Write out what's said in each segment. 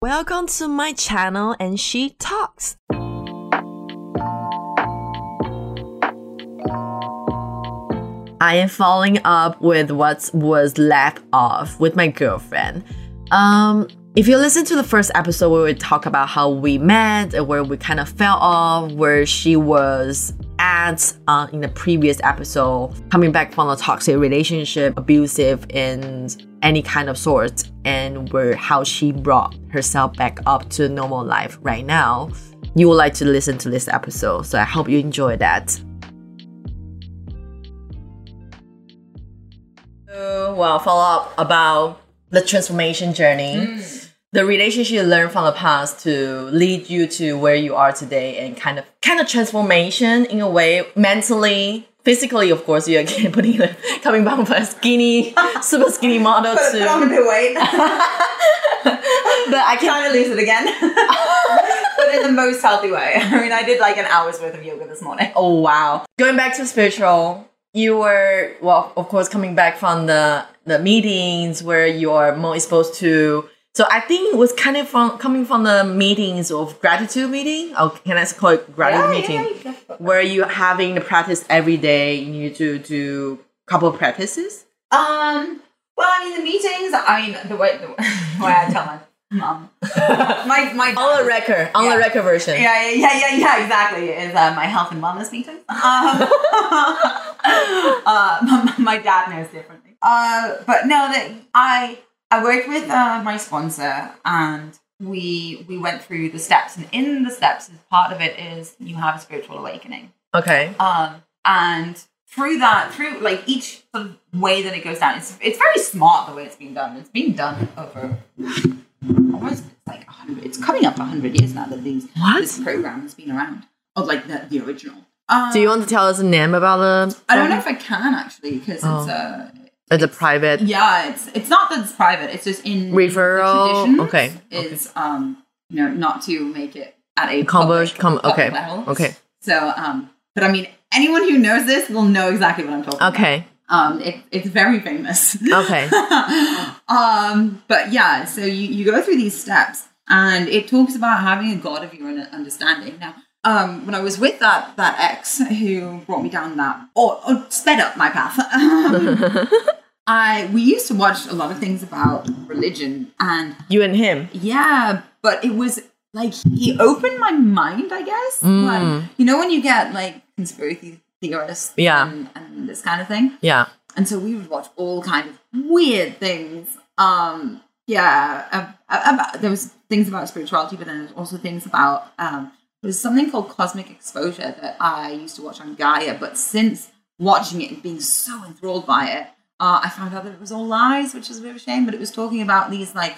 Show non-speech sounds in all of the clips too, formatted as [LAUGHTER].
Welcome to my channel and she talks. I am following up with what was left off with my girlfriend. Um, if you listen to the first episode where we talk about how we met, and where we kind of fell off, where she was at uh, in the previous episode, coming back from a toxic relationship, abusive in any kind of sort, and where how she brought herself back up to normal life right now, you would like to listen to this episode. So I hope you enjoy that. well, follow up about the transformation journey, the relationship you learned from the past to lead you to where you are today, and kind of kind of transformation in a way, mentally, physically. Of course, you're [LAUGHS] again putting the coming back from a skinny, [LAUGHS] super skinny model Put, to. put on a bit weight. [LAUGHS] but I can Trying to lose it again. but in the most healthy way. I mean, I did like an hour's worth of yoga this morning. Oh wow. Going back to spiritual, you were well, of course, coming back from the the meetings where you are more exposed to. So I think it was kind of from coming from the meetings of gratitude meeting. Oh, can I call it gratitude Yeah, meeting? yeah, yeah. Where you having the practice every day. You need to do a couple of practices. Um. Well, I mean, the meetings. I mean, the way the, [LAUGHS] way I tell my mom, [LAUGHS] my my On the record, on Yeah. the record version. Yeah, yeah, yeah, yeah, yeah, exactly. Is uh, my health and wellness meeting. [LAUGHS] Um, uh, my, my dad knows differently. Uh, but no, that I I worked with uh, my sponsor and we we went through the steps, and in the steps, as part of it is you have a spiritual awakening. Okay. Um, and through that, through like each sort of way that it goes down, it's it's very smart the way it's being done. It's being done over almost like a hundred. It's coming up hundred years now that these What? this program has been around. Oh, like the, the original. Um, Do you want to tell us the name about the? I don't know if I can actually because Oh. it's uh It's a private. yeah it's it's not that it's private. It's just in Referral? the Okay, Is um you know not to make it at a public, com- okay, level. okay. So um but I mean anyone who knows this will know exactly what I'm talking about. Okay. Um, it, it's very famous. Okay. [LAUGHS] um, but yeah, so you, you go through these steps, and it talks about having a God of your own understanding. Now, um, when I was with that that ex who brought me down that or, or sped up my path, [LAUGHS] um, I we used to watch a lot of things about religion, and You and him. yeah, but it was like he opened my mind, I guess. Mm. Like, you know when you get like conspiracy theorists, Yeah. and, and this kind of thing. Yeah. And so we would watch all kind of weird things. Um, yeah, ab- ab- about, there was things about spirituality, but then there's also things about um, there's something called cosmic exposure that I used to watch on Gaia. But since watching it and being so enthralled by it, uh, I found out that it was all lies, which is a bit of a shame. But it was talking about these like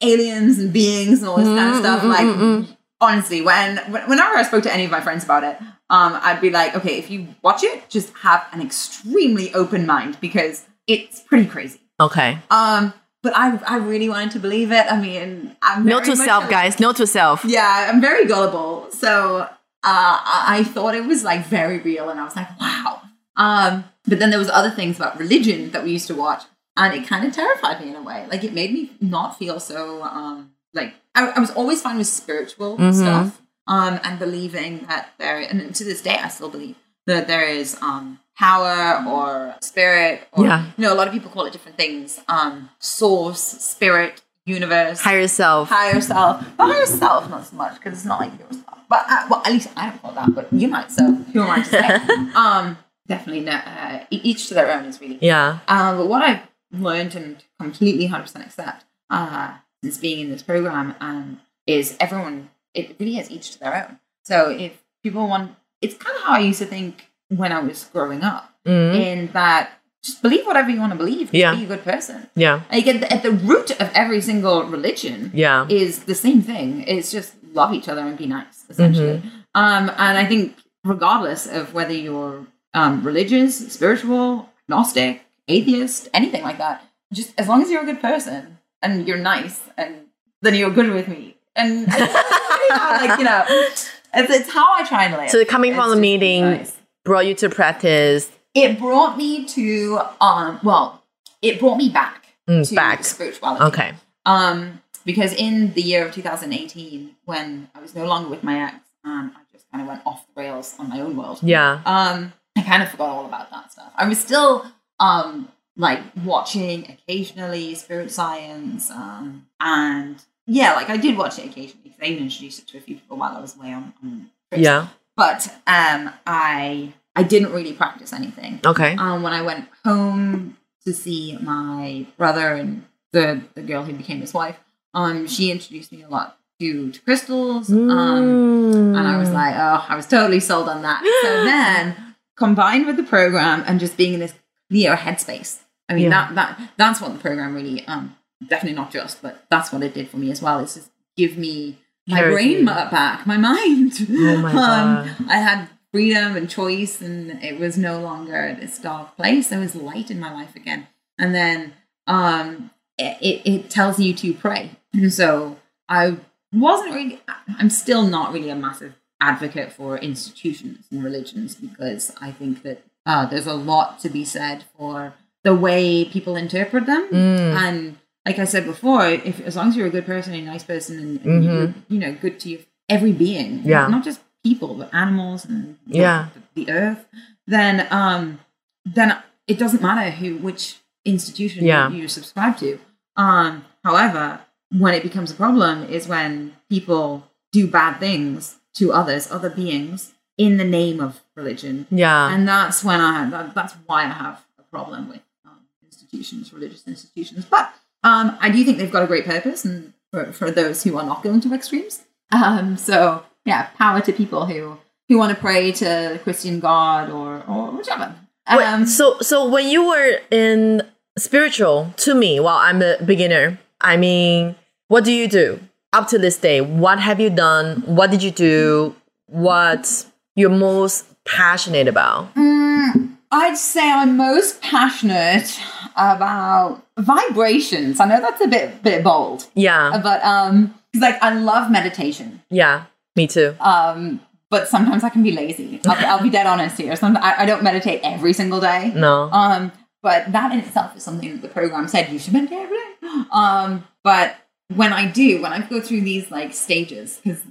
aliens and beings and all this kind of stuff. Like honestly, when when- whenever I spoke to any of my friends about it, um, I'd be like, okay, if you watch it, just have an extremely open mind because it's pretty crazy. Okay. Um, but I I really wanted to believe it. I mean, I'm very to self, a- guys. Note to self. Yeah, I'm very gullible, so uh, I, I thought it was like very real, and I was like, wow. Um, but then there was other things about religion that we used to watch, and it kind of terrified me in a way. Like it made me not feel so um like I, I was always fine with spiritual Mhm. stuff, um, and believing that there, and to this day, I still believe that there is um power or spirit, or Yeah. you know, a lot of people call it different things, um, source, spirit, universe, Higher self. higher self. But higher self, not so much because it's not like yourself. But uh, well, at least I don't call that. But you might. So who am I to say? [LAUGHS] um, definitely. No, uh, each to their own is really. Yeah. Uh, but what I've learned and completely hundred percent accept uh, since being in this program um, is everyone. It really is each to their own. So if people want, it's kind of how I used to think when I was growing up. Mm. In that, just believe whatever you want to believe. Yeah. Be a good person. Yeah. Like at the, at the root of every single religion Yeah. is the same thing. It's just love each other and be nice, essentially. Mm-hmm. Um, and I think regardless of whether you're um, religious, spiritual, agnostic, atheist, anything like that, just as long as you're a good person and you're nice, and then you're good with me. And [LAUGHS] like you know, it's, it's how I try and live. So coming from the meeting nice. brought you to practice it brought me to um, well, it brought me back Mm, to back. spirituality. Okay. Um, because in the year of 2018, when I was no longer with my ex and I just kind of went off the rails on my own world, Yeah. um, I kind of forgot all about that stuff. I was still um like watching occasionally spirit science, um, and yeah, like I did watch it occasionally because I even introduced it to a few people while I was away on, on trips. Yeah. But um, I I didn't really practice anything. Okay. Um, when I went home to see my brother and the the girl who became his wife, um, she introduced me a lot to, to crystals. Um, Mm. and I was like, oh, I was totally sold on that. So then, [GASPS] [LAUGHS] combined with the program and just being in this clear headspace, I mean, Yeah. that that that's what the program really, um, definitely not just, but that's what it did for me as well. It's just give me my brain back, my mind. Oh my [LAUGHS] God. I had freedom and choice, and it was no longer this dark place. There was light in my life again. And then um, it, it tells you to pray. And so I wasn't really, I'm still not really a massive advocate for institutions and religions because I think that uh, there's a lot to be said for the way people interpret them. Mm. And like I said before, if as long as you're a good person, a nice person, and, and you're, you know, good to your, every being, Mm-hmm. Yeah. not just people, but animals and Yeah. the, the earth, then um, then it doesn't matter who which institution Yeah. you, you subscribe to. Um, however, when it becomes a problem is when people do bad things to others, other beings, in the name of religion, Yeah. and that's when I that, that's why I have a problem with um, institutions, religious institutions. But um, I do think they've got a great purpose, and for, for those who are not going to extremes. Um, so yeah, power to people who who want to pray to the Christian God or or whichever. Wait, Um, so so when you were in spiritual to me while i'm a beginner i mean what do you do up to this day what have you done what did you do what you're most passionate about Mm, I'd say I'm most passionate about vibrations. I know that's a bit bit bold, yeah but um, like I love meditation. yeah me too Um, but sometimes I can be lazy. I'll, be- I'll be dead honest here. Sometimes I, I don't meditate every single day. no Um, but that in itself is something that the program said you should meditate every day. Um, but when I do, when I go through these like stages, because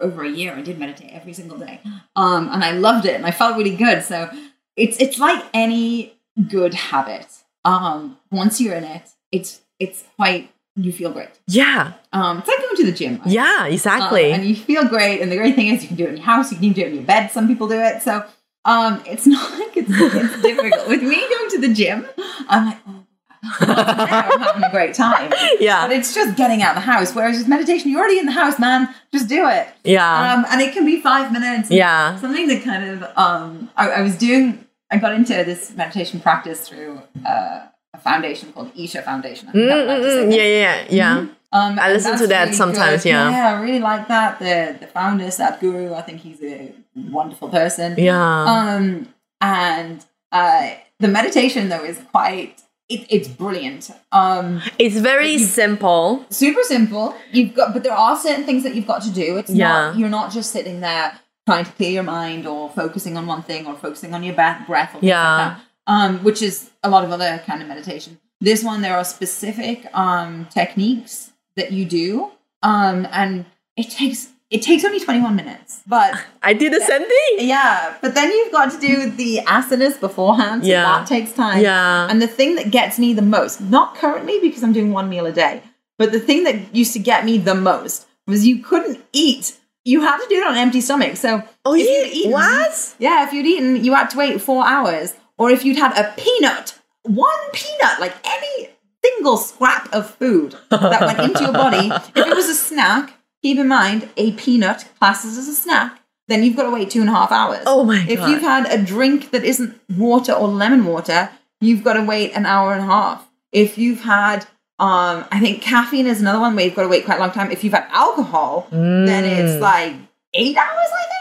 over a year I did meditate every single day, um, and I loved it and I felt really good. So it's it's like any good habit. Um, once you're in it, it's it's quite you feel great. yeah Um, it's like going to the gym. right? yeah exactly and you feel great. And the great thing is you can do it in your house, you can do it in your bed. Some people do it. So um, it's [LAUGHS] not like it's, it's difficult. With me going to the gym, I'm like, oh, I'm having a great time. Yeah. But it's just getting out of the house. Whereas with meditation, you're already in the house, man. Just do it. yeah Um, and it can be five minutes. yeah Something that kind of, um, I, I was doing, I got into this meditation practice through uh, a foundation called Isha Foundation. I think I'm allowed that. yeah yeah yeah Um, I listen to that really sometimes, good. yeah. Yeah, I really like that. The the founder, Sadhguru, I think he's a wonderful person. yeah Um, and uh, the meditation though is quite it, it's brilliant. Um, it's very you- simple super simple. You've got, but there are certain things that you've got to do. It's Yeah. not you're not just sitting there trying to clear your mind or focusing on one thing or focusing on your ba- breath. Or Yeah. Like that, um, which is a lot of other kind of meditation. This one, there are specific um techniques that you do, um, and it takes it takes only twenty one minutes, but i did the same thing yeah, but then you've got to do the asanas beforehand. So Yeah. that takes time. yeah And the thing that gets me the most, not currently because I'm doing one meal a day, but the thing that used to get me the most was you couldn't eat. You had to do it on an empty stomach. So oh if you'd yeah eaten- what yeah, if you'd eaten, you had to wait four hours. Or if you'd had a peanut, one peanut, like any single scrap of food that went into your body, if it was a snack, keep in mind a peanut classes as a snack, then you've got to wait two and a half hours. oh my If god If you've had a drink that isn't water or lemon water, you've got to wait an hour and a half. If you've had, um, I think caffeine is another one where you've got to wait quite a long time. If you've had alcohol, then it's Mm. like eight hours, I think.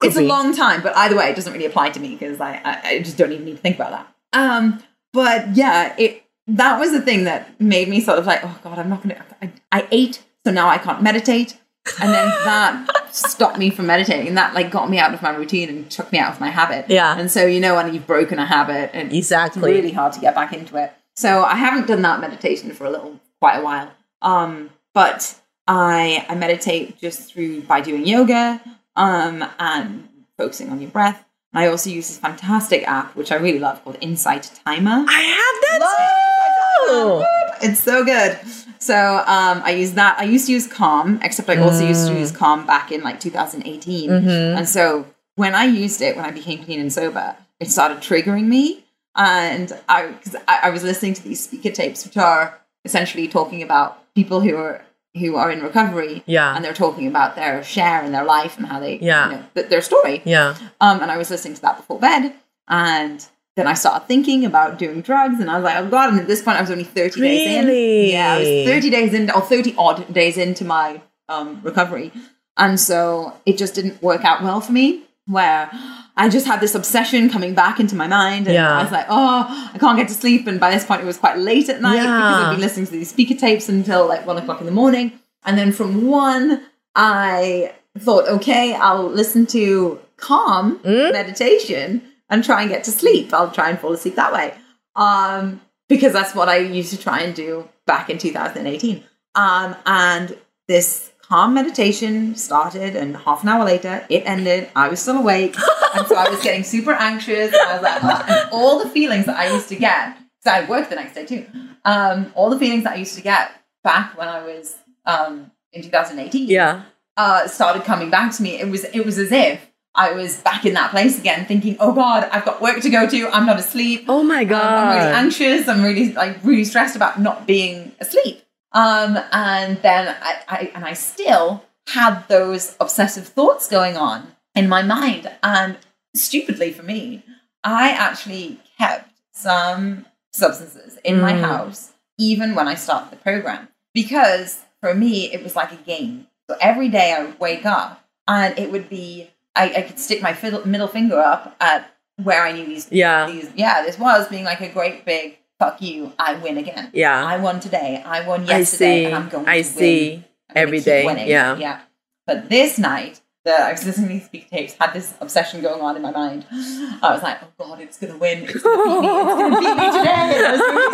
Could it's be. a long time, but either way, it doesn't really apply to me because I, I, I just don't even need to think about that. Um, but yeah, it that was the thing that made me sort of like, oh god, I'm not gonna. I, I ate, so now I can't meditate, and then that stopped me from meditating, that like got me out of my routine and took me out of my habit. Yeah. and so you know when you've broken a habit, and it's exactly really hard to get back into it. So I haven't done that meditation for a little, quite a while. Um, but I I meditate just through by doing yoga um, and focusing on your breath. I also use this fantastic app, which I really love, called Insight Timer. I have that too. It's so good. So um, I use that. I used to use Calm, except I also used to use Calm back in like 2018. And so when I used it, when I became clean and sober, it started triggering me. And I, because I, I was listening to these speaker tapes, which are essentially talking about people who are who are in recovery. Yeah. And they're talking about their share in their life and how they, Yeah. you know, th- their story. Yeah. Um, and I was listening to that before bed, and then I started thinking about doing drugs, and I was like, oh god! And at this point, I was only thirty days in. Really? Yeah, I was thirty days in, or thirty odd days into my um, recovery, and so it just didn't work out well for me. Where I just had this obsession coming back into my mind, and Yeah. I was like, oh, I can't get to sleep. And by this point, it was quite late at night because Yeah. I'd been listening to these speaker tapes until like one o'clock in the morning, and then from one, I thought, okay, I'll listen to calm Mm. meditation and try and get to sleep. I'll try and fall asleep that way. Um, because that's what I used to try and do back in 2018. Um, and this calm meditation started, and half an hour later, it ended. I was still awake. and so I was getting super anxious. And I was like, oh, all the feelings that I used to get, because I had work the next day too, um, all the feelings that I used to get back when I was um, in 2018 Yeah. uh, started coming back to me. It was it was as if I was back in that place again, thinking, "Oh God, I've got work to go to. I'm not asleep. Oh my Um, I'm really anxious. I'm really like really stressed about not being asleep." Um, and then I, I and I still had those obsessive thoughts going on in my mind, and stupidly for me, I actually kept some substances in my Mm. house even when I started the program because for me it was like a game. So every day I would wake up and it would be I, I could stick my fiddle, middle finger up at where I knew these Yeah. these yeah this was being like a great big fuck you I win again Yeah. I won today I won I yesterday see. and I'm going I to win. see. Every day, winning. yeah. yeah but this night the I was listening to these speak tapes had this obsession going on in my mind I was like oh god it's gonna win it's gonna beat me it's gonna beat me [LAUGHS] today and I was really.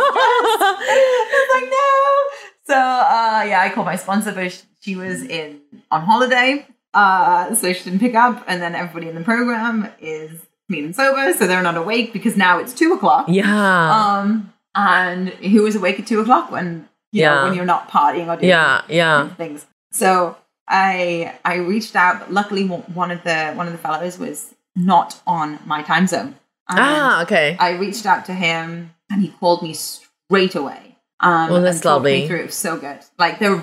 I was like, no. So uh, yeah, I called my sponsor, but she was in on holiday, uh, so she didn't pick up. And then everybody in the program is clean and sober, so they're not awake because now it's two o'clock. yeah. Um, and who was awake at two o'clock when you know Yeah. when you're not partying or doing yeah. Yeah. things? So I I reached out, but luckily one of the one of the fellows was not on my time zone. And Ah, okay. I reached out to him and he called me straight away. Um, Well, that's and talked me lovely. Through. It was so good. Like they're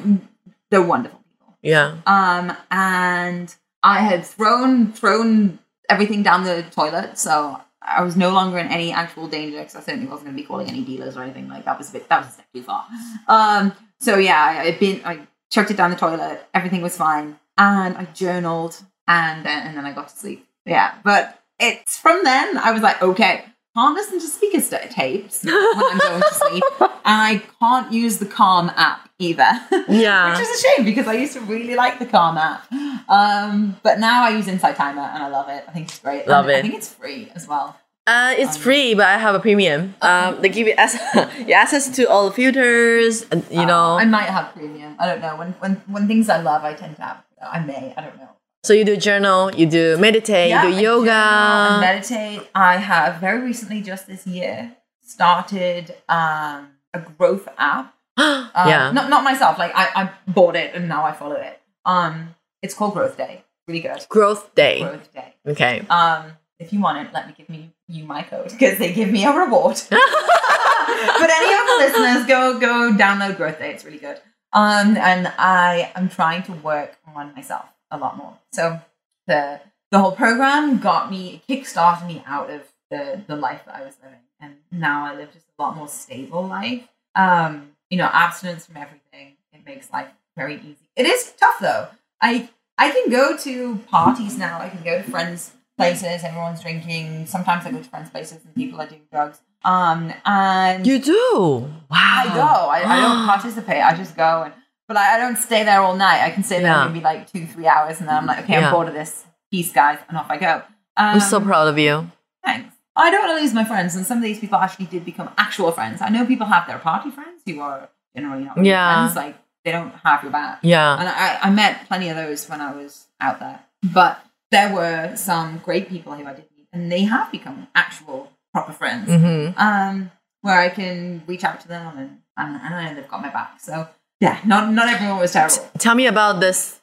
they're wonderful. Yeah. Um, and I had thrown thrown everything down the toilet, so I was no longer in any actual danger because I certainly wasn't going to be calling any dealers or anything like that. Was a bit that was a step too far. Um, so yeah, I, I'd been I chucked it down the toilet. Everything was fine, and I journaled, and then and then I got to sleep. Yeah, but it's from then I was like, okay, can't listen to speaker st- tapes when I'm going to sleep, and I can't use the Calm app either. [LAUGHS] Yeah. Which is a shame because I used to really like the Calm app. Um, but now I use Insight Timer and I love it. I think it's great. Love And I think it's free as well. Uh, it's free, but I have a premium. Um, they give you access, [LAUGHS] you access to all the filters, and you know. I might have premium. I don't know. When when when things I love, I tend to have. I may. I don't know. so you do journal, you do meditate, Yeah, you do yoga. meditate. I have very recently, just this year, started um, a growth app. [GASPS] Um, yeah. Not not myself. Like I, I bought it and now I follow it. Um, it's called Growth Day. Really good. Growth day. Growth Day. Okay. Um, if you want it, let me give me you my code because they give me a reward. [LAUGHS] [LAUGHS] but any of the listeners, go go download Growth Day. It's really good. Um, and I am trying to work on myself a lot more. So the the whole program got me kickstarted me out of the the life that I was living, and now I live just a lot more stable life. Um, you know, abstinence from everything. It makes life very easy. It is tough though. I I can go to parties now. I can go to friends' places. Everyone's drinking. Sometimes I go to friends' places and people are doing drugs. Um, and You do. Wow. I go. I, I don't [GASPS] participate. I just go. And, but I, I don't stay there all night. I can stay there Yeah. maybe like two, three hours, and then I'm like, okay, Yeah. I'm bored of this. Peace, guys, and off I go. Um, I'm so proud of you. Thanks. I don't want to lose my friends, and some of these people actually did become actual friends. I know people have their party friends who are generally not Yeah. friends, like they don't have your back. Yeah. And I, I met plenty of those when I was out there. But there were some great people who I did meet, and they have become actual proper friends. Mm-hmm. Um, where I can reach out to them and, and, and I know they've got my back. So yeah, not not everyone was terrible. Tell me about this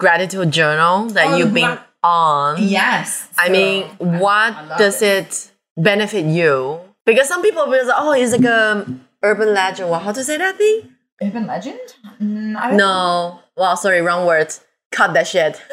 gratitude journal that Oh, you've been gra- on. Yes. I So, mean, I- I what loved does it benefit you? Because some people will say, oh, it's like a urban legend. Well, how to say that thing? Urban legend? Mm, No. Well, sorry, wrong word. Cut that shit. [LAUGHS]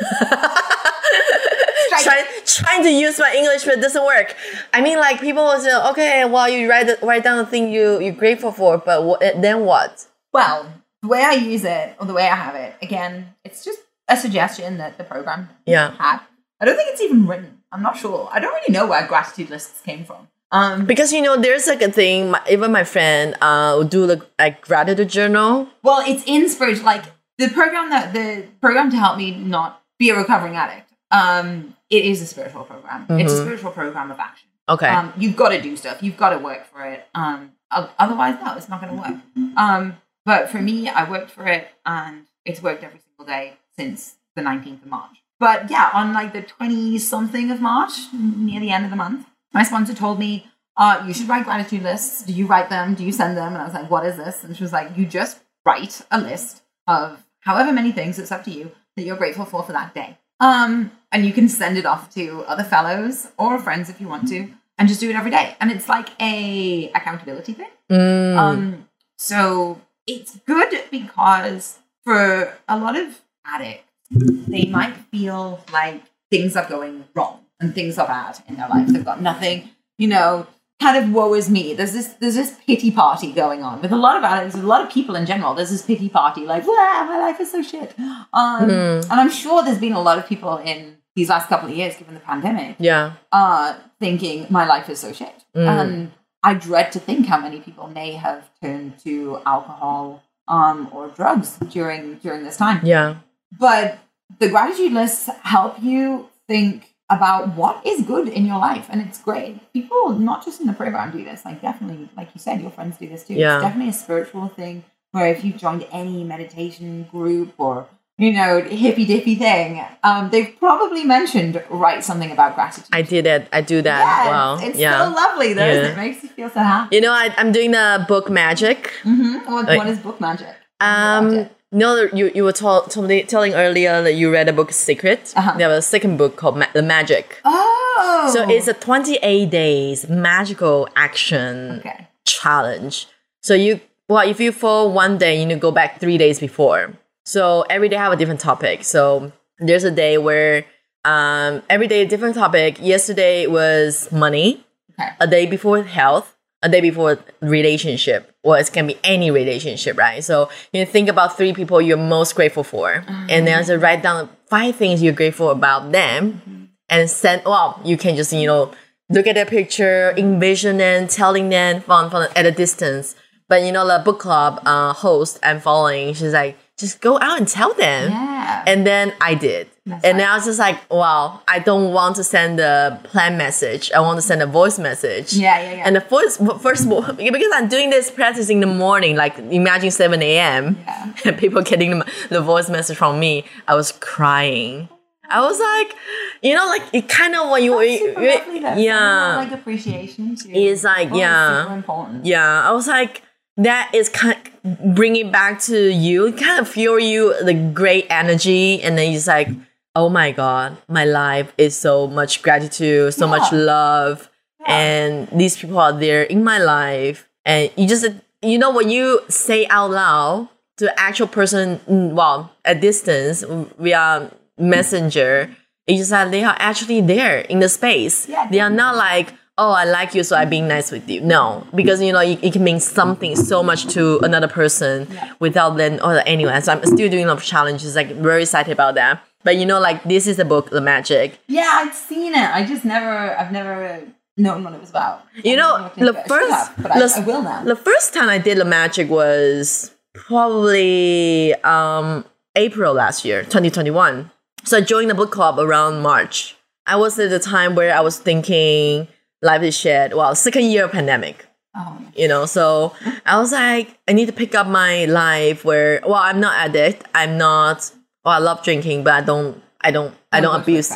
Trying, trying to use my English, but it doesn't work. I mean, like people will say, okay, well, you write the, write down the thing you you're grateful for, but what, then what? Well, the way I use it or the way I have it, again, it's just a suggestion that the program Yeah. had. I don't think it's even written. I'm not sure. I don't really know where gratitude lists came from. Um, Because you know, there's like a thing. My, even my friend uh will do like like gratitude journal. well, it's in spiritual, like the program that the program to help me not be a recovering addict. Um, it is a spiritual program. It's a Mhm. spiritual program of action. Okay. Um, you've got to do stuff. You've got to work for it. Um, otherwise, no, it's not going to work. Um, but for me, I worked for it, and it's worked every single day since the 19th of March. But yeah, on like the 20 something of March, near the end of the month, my sponsor told me, uh, you should write gratitude lists. Do you write them? Do you send them? And I was like, what is this? And she was like, you just write a list of however many things, it's up to you, that you're grateful for for that day. Um, and you can send it off to other fellows or friends if you want to, and just do it every day. And it's like a accountability thing. Mm. Um, so it's good because for a lot of addicts, they might feel like things are going wrong and things are bad in their life. They've got nothing, you know, kind of woe is me. There's this there's this pity party going on with a lot of addicts, a lot of people in general. There's this pity party, like, wow, my life is so shit. Um, Mhm. And I'm sure there's been a lot of people in these last couple of years, given the pandemic, yeah. uh, thinking my life is so shit. Mm. And I dread to think how many people may have turned to alcohol um, or drugs during during this time. Yeah. But the gratitude lists help you think about what is good in your life, and it's great. People, not just in the program, do this. Like definitely, like you said, your friends do this too. Yeah. It's definitely a spiritual thing. Where if you've joined any meditation group or you know hippy dippy thing, um, they've probably mentioned write something about gratitude. I did it. I do that. Yeah, wow. it's, yeah. so lovely though. Yeah. It makes you feel so happy. you know, I, I'm doing the book magic. Mm-hmm. What, Like- what is book magic? Um. No, you you were told me- telling earlier that you read a book, Secret. Uh-huh. They have a second book called Ma- The Magic. Oh, So it's a 28 days magical action okay. challenge. So you well, if you fall one day, you need to go back three days before. So every day have a different topic. So there's a day where um every day a different topic. Yesterday was money. Okay. A day before health. A day before relationship. Well, it can be any relationship, right? So you think about three people you're most grateful for, and then so write down five things you're grateful about them, and send. Well, you can just you know look at their picture, envision them, telling them from, from at a distance. But you know, the book club uh, host I'm following, she's like, just go out and tell them. Yeah. And then I did. That's and right. then I was just like, wow, I don't want to send a plan message. I want to send a voice message. Yeah, yeah, yeah. And the voice, first of all, [LAUGHS] because I'm doing this practice in the morning, like imagine 7 a.m. Yeah. and [LAUGHS] people getting the, the voice message from me, I was crying. I was like, you know, like it kind of when you, That's super you- lovely, though. yeah, Like appreciation too. It's like, Oh, yeah. yeah. I was like, that is kind of bringing back to you, kind of fuel you the great energy, and then it's like, oh my god, my life is so much gratitude, so much Yeah. love, and these people are there in my life, and you just, you know, when you say out loud to actual person, mm, well, at distance via messenger, it's just that they are actually there in the space. Yeah, they are not like, oh, I like you, so I'm being nice with you. No, because you know it, it can mean something so much to another person Yeah. without then. Oh, anyway, so I'm still doing a lot of challenges. Like very excited about that. But you know, like this is the book, The Magic. Yeah, I'd seen it. I just never, I've never known what it was about. You know, to the think. I should first- have, but I, the- I will now. The first time I did The Magic was probably um, April last year, 2021. So I joined the book club around March. I was at the time where I was thinking life is shit. Well, second year of pandemic. Oh, you know so i was like i need to pick up my life where well i'm not addict i'm not well i love drinking but i don't i don't i Don't don't abuse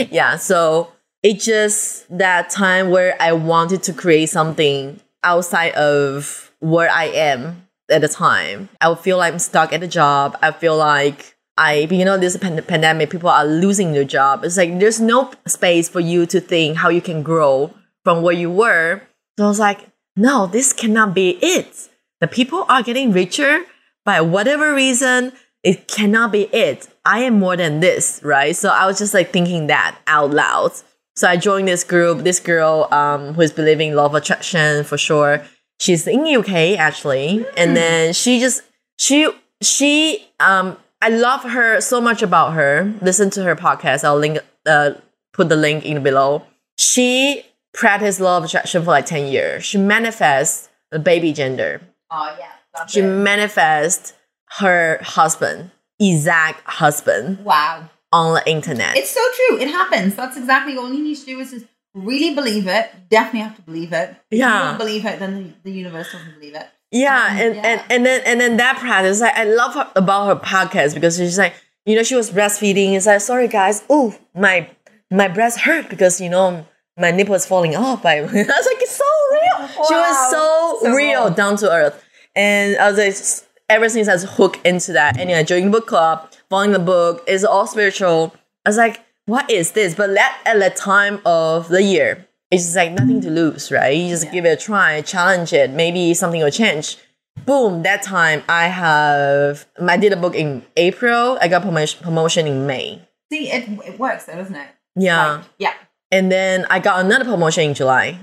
[LAUGHS] yeah so it just that time where i wanted to create something outside of where i am at the time i would feel like i'm stuck at a job i feel like I, you know, this pan- pandemic, people are losing their job. It's like there's no space for you to think how you can grow from where you were. So I was like, no, this cannot be it. The people are getting richer by whatever reason. It cannot be it. I am more than this, right? So I was just like thinking that out loud. So I joined this group. This girl um, who is believing in law of attraction for sure. She's in the UK actually, and then she just she she um I love her so much about her. Listen to her podcast. I'll link uh put the link in below. She practiced law of attraction for like 10 years. She manifests the baby gender. Oh, yeah. She it. manifests her husband, exact husband, Wow. on the internet. It's so true. It happens. That's exactly all you need to do is just really believe it. Definitely have to believe it. If Yeah. you don't believe it, then the, the universe doesn't believe it. Yeah, Um, and, yeah. and and then and then that practice, like, I love her about her podcast because she's like, you know, she was breastfeeding. It's like, sorry guys, oh my my breast hurt because you know my nipple is falling off. I, [LAUGHS] I was like, it's so real. She was so, So real, raw. down to earth, and I was like, ever since I was hooked into that. And you know, joining book club, following the book, is all spiritual. I was like, what is this? But that at that time of the year, it's just like nothing to lose, right? You just Yeah. give it a try, challenge it. Maybe something will change. Boom! That time I have I did a book in April. I got promotion promotion in May. See, it, it works though, doesn't it? Yeah, Like, yeah. and then I got another promotion in July.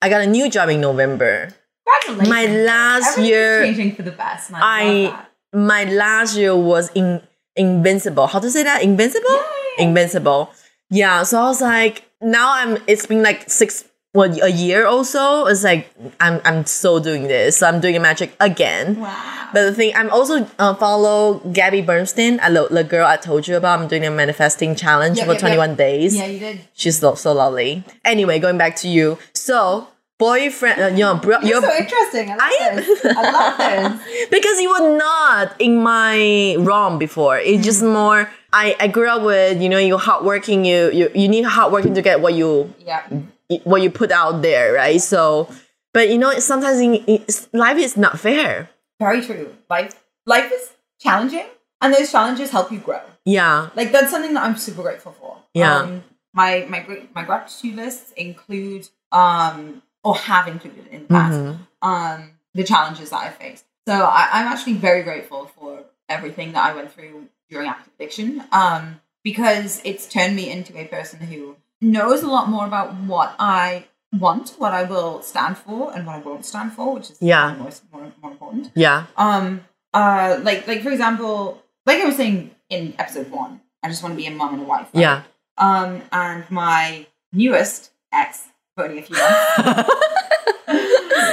I got a new job in November. Congratulations. My last Everything's year, changing for the best. I, I- love that. my last year was in invincible. How to say that? Invincible? Yay. Invincible. Yeah. So I was like, now I'm. It's been like six, what a year or so. It's like I'm. I'm so doing this. So I'm doing a magic again. Wow. But the thing, I'm also uh, follow Gabby Bernstein, I lo- the girl I told you about. I'm doing a manifesting challenge Yep, for yep, yep. 21 days. yeah, you did. She's so, so lovely. Anyway, going back to you. So boyfriend, uh, your bro, You're your so interesting. I love I this. I love this. [LAUGHS] because you were not in my realm before. It's just Mm-hmm. more. I, I grew up with you know you hardworking. You you you need hardworking to get what you Yeah. what you put out there, right? So, but you know sometimes in, in, life is not fair. Very true. Life life is challenging and those challenges help you grow. Yeah, Like that's something that I'm super grateful for. Yeah. Um, my my my gratitude lists include um or have included in the past Mhm. um the challenges that I faced. So I, I'm actually very grateful for everything that I went through during active addiction. Um because it's turned me into a person who knows a lot more about what I want, what I will stand for and what I won't stand for, which is Yeah. more, more, more important yeah, um uh like like for example like i was saying in episode one i just want to be a mom and a wife right? yeah. um and my newest ex only a few months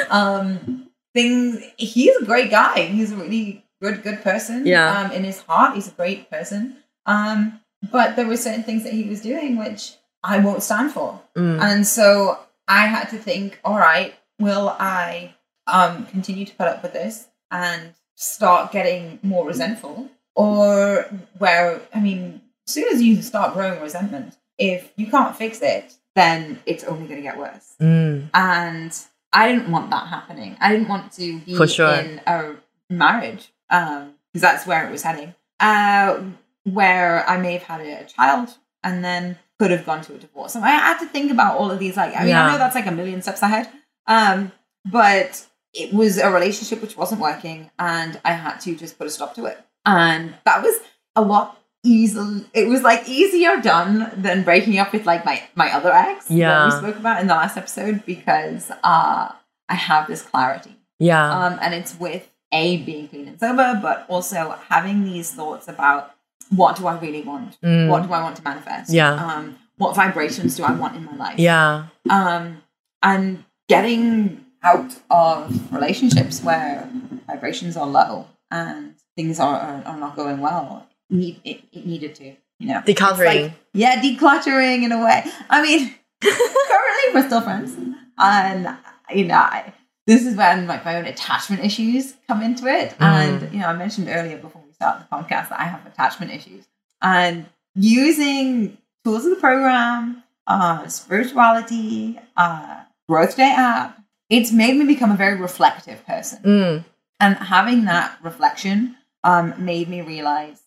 um things he's a great guy he's a really good good person Yeah. um in his heart he's a great person um but there were certain things that he was doing which i won't stand for Mm. and so I had to think, all right, will I um, continue to put up with this and start getting more resentful? Or where, I mean, as soon as you start growing resentment, if you can't fix it, then it's only going to get worse. Mm. And I didn't want that happening. I didn't want to be sure. in a marriage because that's where it was heading. Uh, where I may have had a, child and then could have gone to a divorce. And I had to think about all of these. Like, I mean, Yeah. I know that's like a million steps ahead, um, but it was a relationship which wasn't working, and I had to just put a stop to it. And that was a lot easy. It was like easier done than breaking up with like my my other ex Yeah. that we spoke about in the last episode because uh, I have this clarity, Yeah, um, and it's with a being clean and sober, but also having these thoughts about what do I really want Mm. what do I want to manifest? Yeah. Um, what vibrations do I want in my life? yeah, Um, and getting out of relationships where vibrations are low and things are, are, are not going well. Need it, it needed to, you know. Decluttering. like- yeah, decluttering in a way. I mean, [LAUGHS] currently we're still friends, and you know, I, this is when like my own attachment issues come into it. And you know, I mentioned earlier before we start the podcast that I have attachment issues, and using tools of the program, uh, spirituality, uh, growth day app, it's made me become a very reflective person. Mm. And having that reflection um, made me realize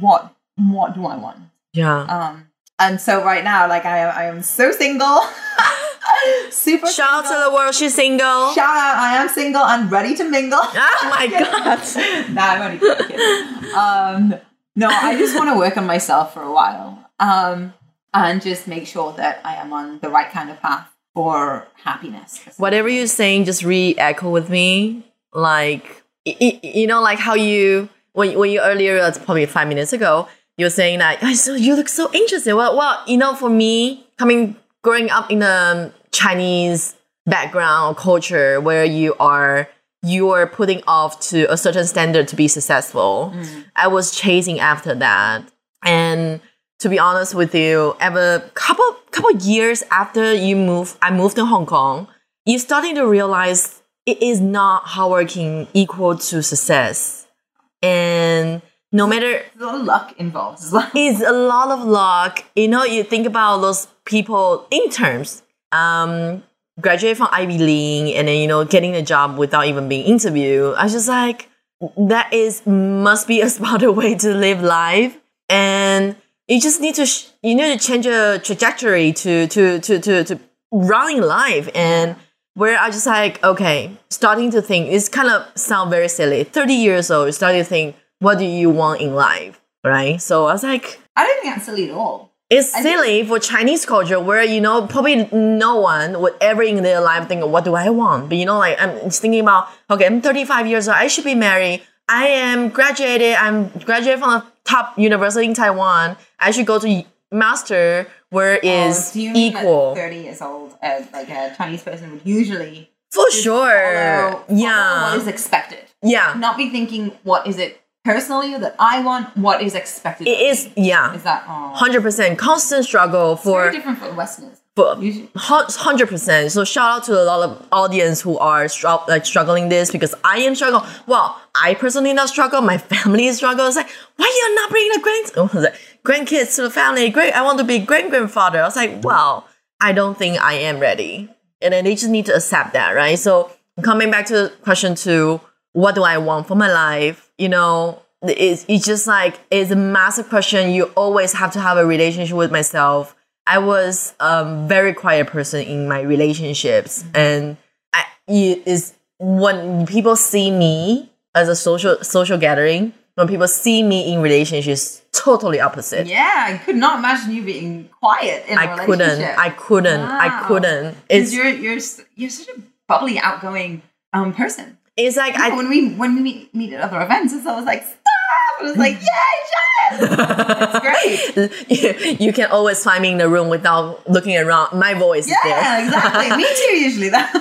what what do I want. Yeah. Um, and so right now, like I, I am so single, [LAUGHS] super. Shout out single. to the world, she's single. Shout out! I am single and ready to mingle. [LAUGHS] oh my [LAUGHS] god. nah, I'm only kidding. Um, no, I just want to work on myself for a while, um, and just make sure that I am on the right kind of path for happiness. Whatever you're saying, just re-echo with me. Like, you know, like how you when when you earlier, uh, probably five minutes ago, you were saying that "Oh, so you look so interesting. Well, well, you know, for me, coming growing up in a um, Chinese background or culture where you are you are putting off to a certain standard to be successful. Mm. I was chasing after that, and to be honest with you, ever couple couple years after you move, I moved to Hong Kong. You're starting to realize it is not hardworking equal to success, and no matter a lot of luck involved it's a lot of luck. You know, you think about those people interns, um, graduate from Ivy League, and then you know getting a job without even being interviewed. I was just like, that is must be a [LAUGHS] smarter way to live life, and you just need to sh- you need to change your trajectory to to to to to running life and. Where I just like okay, starting to think it's kind of sound very silly. Thirty years old, starting to think, what do you want in life, right? So I was like, I don't think that's silly at all. it's I think- silly for Chinese culture where you know probably no one would ever in their life think, what do I want? But you know, like I'm just thinking about, okay, I'm 35 years old, I should be married. I am graduated. I'm graduated from a top university in Taiwan. I should go to master where is Oh, equal 30 years old, as like a Chinese person would usually for sure. follow- follow yeah, what is expected. yeah. Not be thinking, what is it personally that I want? What is expected? It of me? yeah, Is that oh, hundred percent constant struggle for very different for Westerners? Usually, hundred percent. So shout out to a lot of audience who are like struggling this because I am struggling. Well, I personally not struggle. My [LAUGHS] family is struggle. Like why you not bringing the grand [LAUGHS] I was like, grandkids to the family? Great, I want to be great grandfather. I was like, well, I don't think I am ready, and then they just need to accept that, right? So coming back to question two, what do I want for my life? You know, it's, it's just like it's a massive question. You always have to have a relationship with myself. I was a very quiet person in my relationships, mm-hmm. and I it is when people see me as a social social gathering. When people see me in relationships, totally opposite. yeah, I could not imagine you being quiet in a I couldn't. I couldn't. I couldn't. It's you're you're you're such a bubbly, outgoing um person. it's like I when we when we meet, meet at other events, it's always like stop. It was like [LAUGHS] yay, Jen! great. [LAUGHS] you, you can always find me in the room without looking around. My voice is there. Yeah, exactly. Me too. [LAUGHS] Usually that.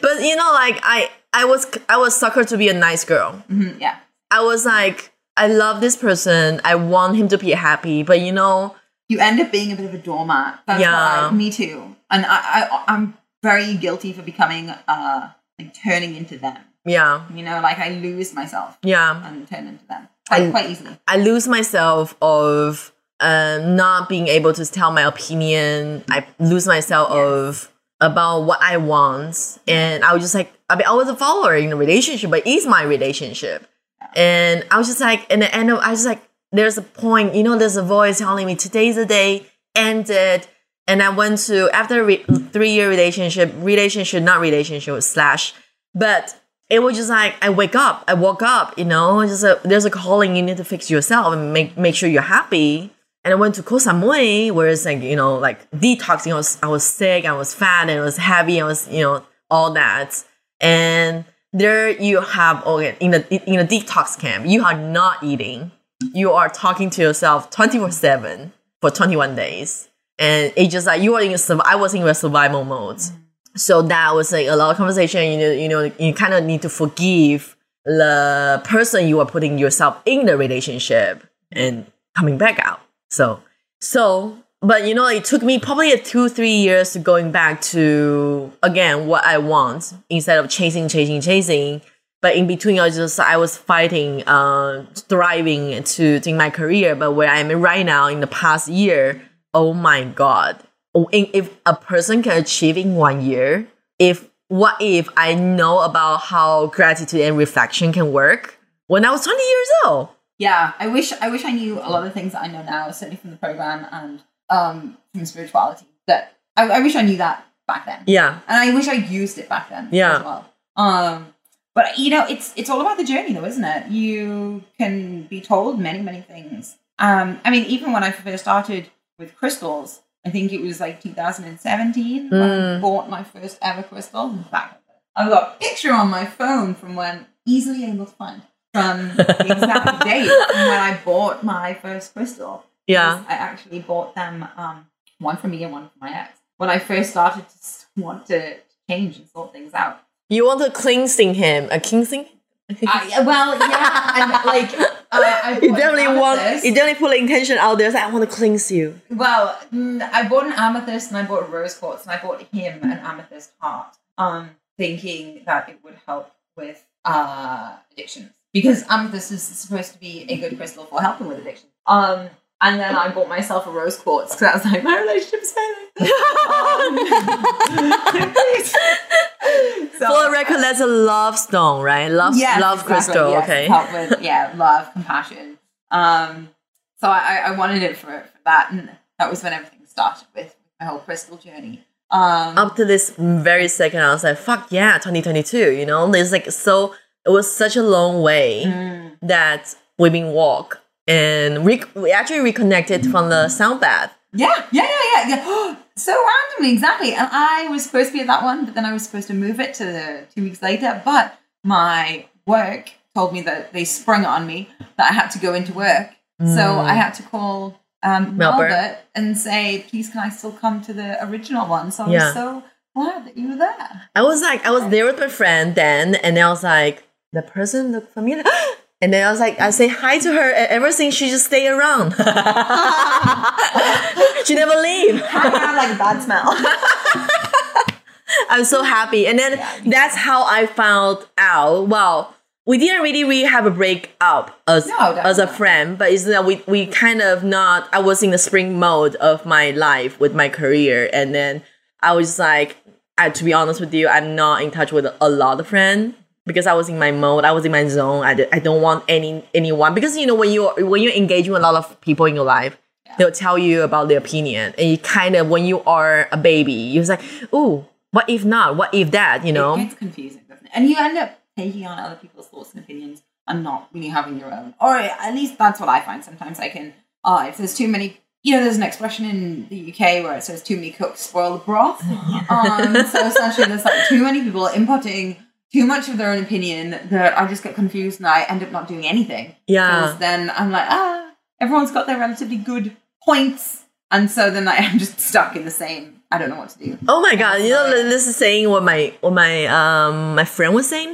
but you know, like I, I was, I was sucker to be a nice girl. Mhm, yeah. I was like, I love this person. I want him to be happy. But you know, You end up being a bit of a doormat. That's Yeah. why. Me too. And I, I I'm very guilty for becoming uh like turning into them. yeah, You know, like I lose myself yeah. and turn into them quite, I- quite easily. I lose myself of um, not being able to tell my opinion. I lose myself Yes. of about what I want, and I was just like, I mean, I was a follower in the relationship, but it's my relationship, and I was just like, in the end of, I was like, there's a point, you know, there's a voice telling me today's the day, end it. And I went to after a re- three year relationship, relationship, not relationship slash, but it was just like I wake up, I woke up, you know, just a, there's a calling you need to fix yourself and make make sure you're happy. And I went to Koh Samui, where it's like you know, like detoxing. I was I was sick, I was fat, and I was heavy, I was you know all that. And there you have okay in a in a detox camp, you are not eating, you are talking to yourself twenty four seven for twenty one days, and it just like you are in I was in a survival mode. So that was like a lot of conversation. You know, you know, you kind of need to forgive the person you are putting yourself in the relationship and coming back out. So, so but you know, it took me probably a two, three years to going back to again what I want instead of chasing, chasing, chasing. But in between, I was just I was fighting, uh, thriving to in my career. But where I'm right now in the past year, oh my god! Oh, If a person can achieve in one year, if what if I know about how gratitude and reflection can work when I was 20 years old? Yeah, I wish I wish I knew a lot of things that I know now, certainly from the program and um from spirituality. That I, I wish I knew that back then. Yeah, And I wish I used it back then Yeah. as well. Um but you know, it's it's all about the journey though, isn't it? You can be told many, many things. Um I mean even when I first started with crystals, I think it was like 2017 when I Mm. bought my first ever crystal. In fact, I've got a picture on my phone from when easily able to find from the exact [LAUGHS] date when I bought my first crystal. Yeah. I actually bought them, um, one for me and one for my ex. When I first started to want to change and sort things out. You want to cleansing him, a cleansing? I, well, yeah, and like [LAUGHS] uh, You definitely want. You definitely put the intention out there. Say, I want to cleanse you. Well, mm, I bought an amethyst and I bought a rose quartz and I bought him an amethyst heart, um, thinking that it would help with uh, addictions because amethyst is supposed to be a good crystal for helping with addiction. Um, and then I bought myself a rose quartz because I was like, my relationship's failing. Um, [LAUGHS] so- For the record, that's a love stone, right? Love, Yes, love exactly, crystal. yes, okay. with yeah, love, compassion. Um, so I, I wanted it for, for that, and that was when everything started with my whole crystal journey. Um, Up to this very second, I was like, "Fuck yeah, 2022." You know, there's like so. It was such a long way mm, that we've been walk and re- we actually reconnected from the sound bath. yeah, yeah, yeah, yeah, yeah. [GASPS] so randomly, exactly. And I was supposed to be at that one, but then I was supposed to move it to the two weeks later. But my work told me that they sprung it on me that I had to go into work, so I had to call. Um, Melbourne. Melbourne and say, please, can I still come to the original one? So I Yeah. was so glad that you were there. I was like, I was there with my friend then, and I was like, the person looked familiar. [GASPS] And then I was like, I say hi to her, and ever since she just stay around. [LAUGHS] she never leave. I have like bad smell. [LAUGHS] I'm so happy. And then that's how I found out. Well, we didn't really really have a break up as No, as a friend, but it's that we we kind of not. I was in the spring mode of my life with my career, and then I was like, I, to be honest with you, I'm not in touch with a lot of friends because I was in my mode. I was in my zone. I, d- I don't want any anyone because you know when you when you engage with a lot of people in your life. They'll tell you about their opinion, and you kind of when you are a baby, you're like, "Ooh, what if not? What if that?" You know? It confusing, doesn't it? And you end up taking on other people's thoughts and opinions and not really having your own. Or at least that's what I find. Sometimes I can, oh, if there's too many, you know, there's an expression in the UK where it says too many cooks spoil the broth. [LAUGHS] um, so essentially, there's like too many people inputting too much of their own opinion that I just get confused and I end up not doing anything. Yeah. Because then I'm like, ah, everyone's got their relatively good points. And so then I [LAUGHS] am just stuck in the same, I don't know what to do. Oh my god! You know, this is saying what my what my um my friend was saying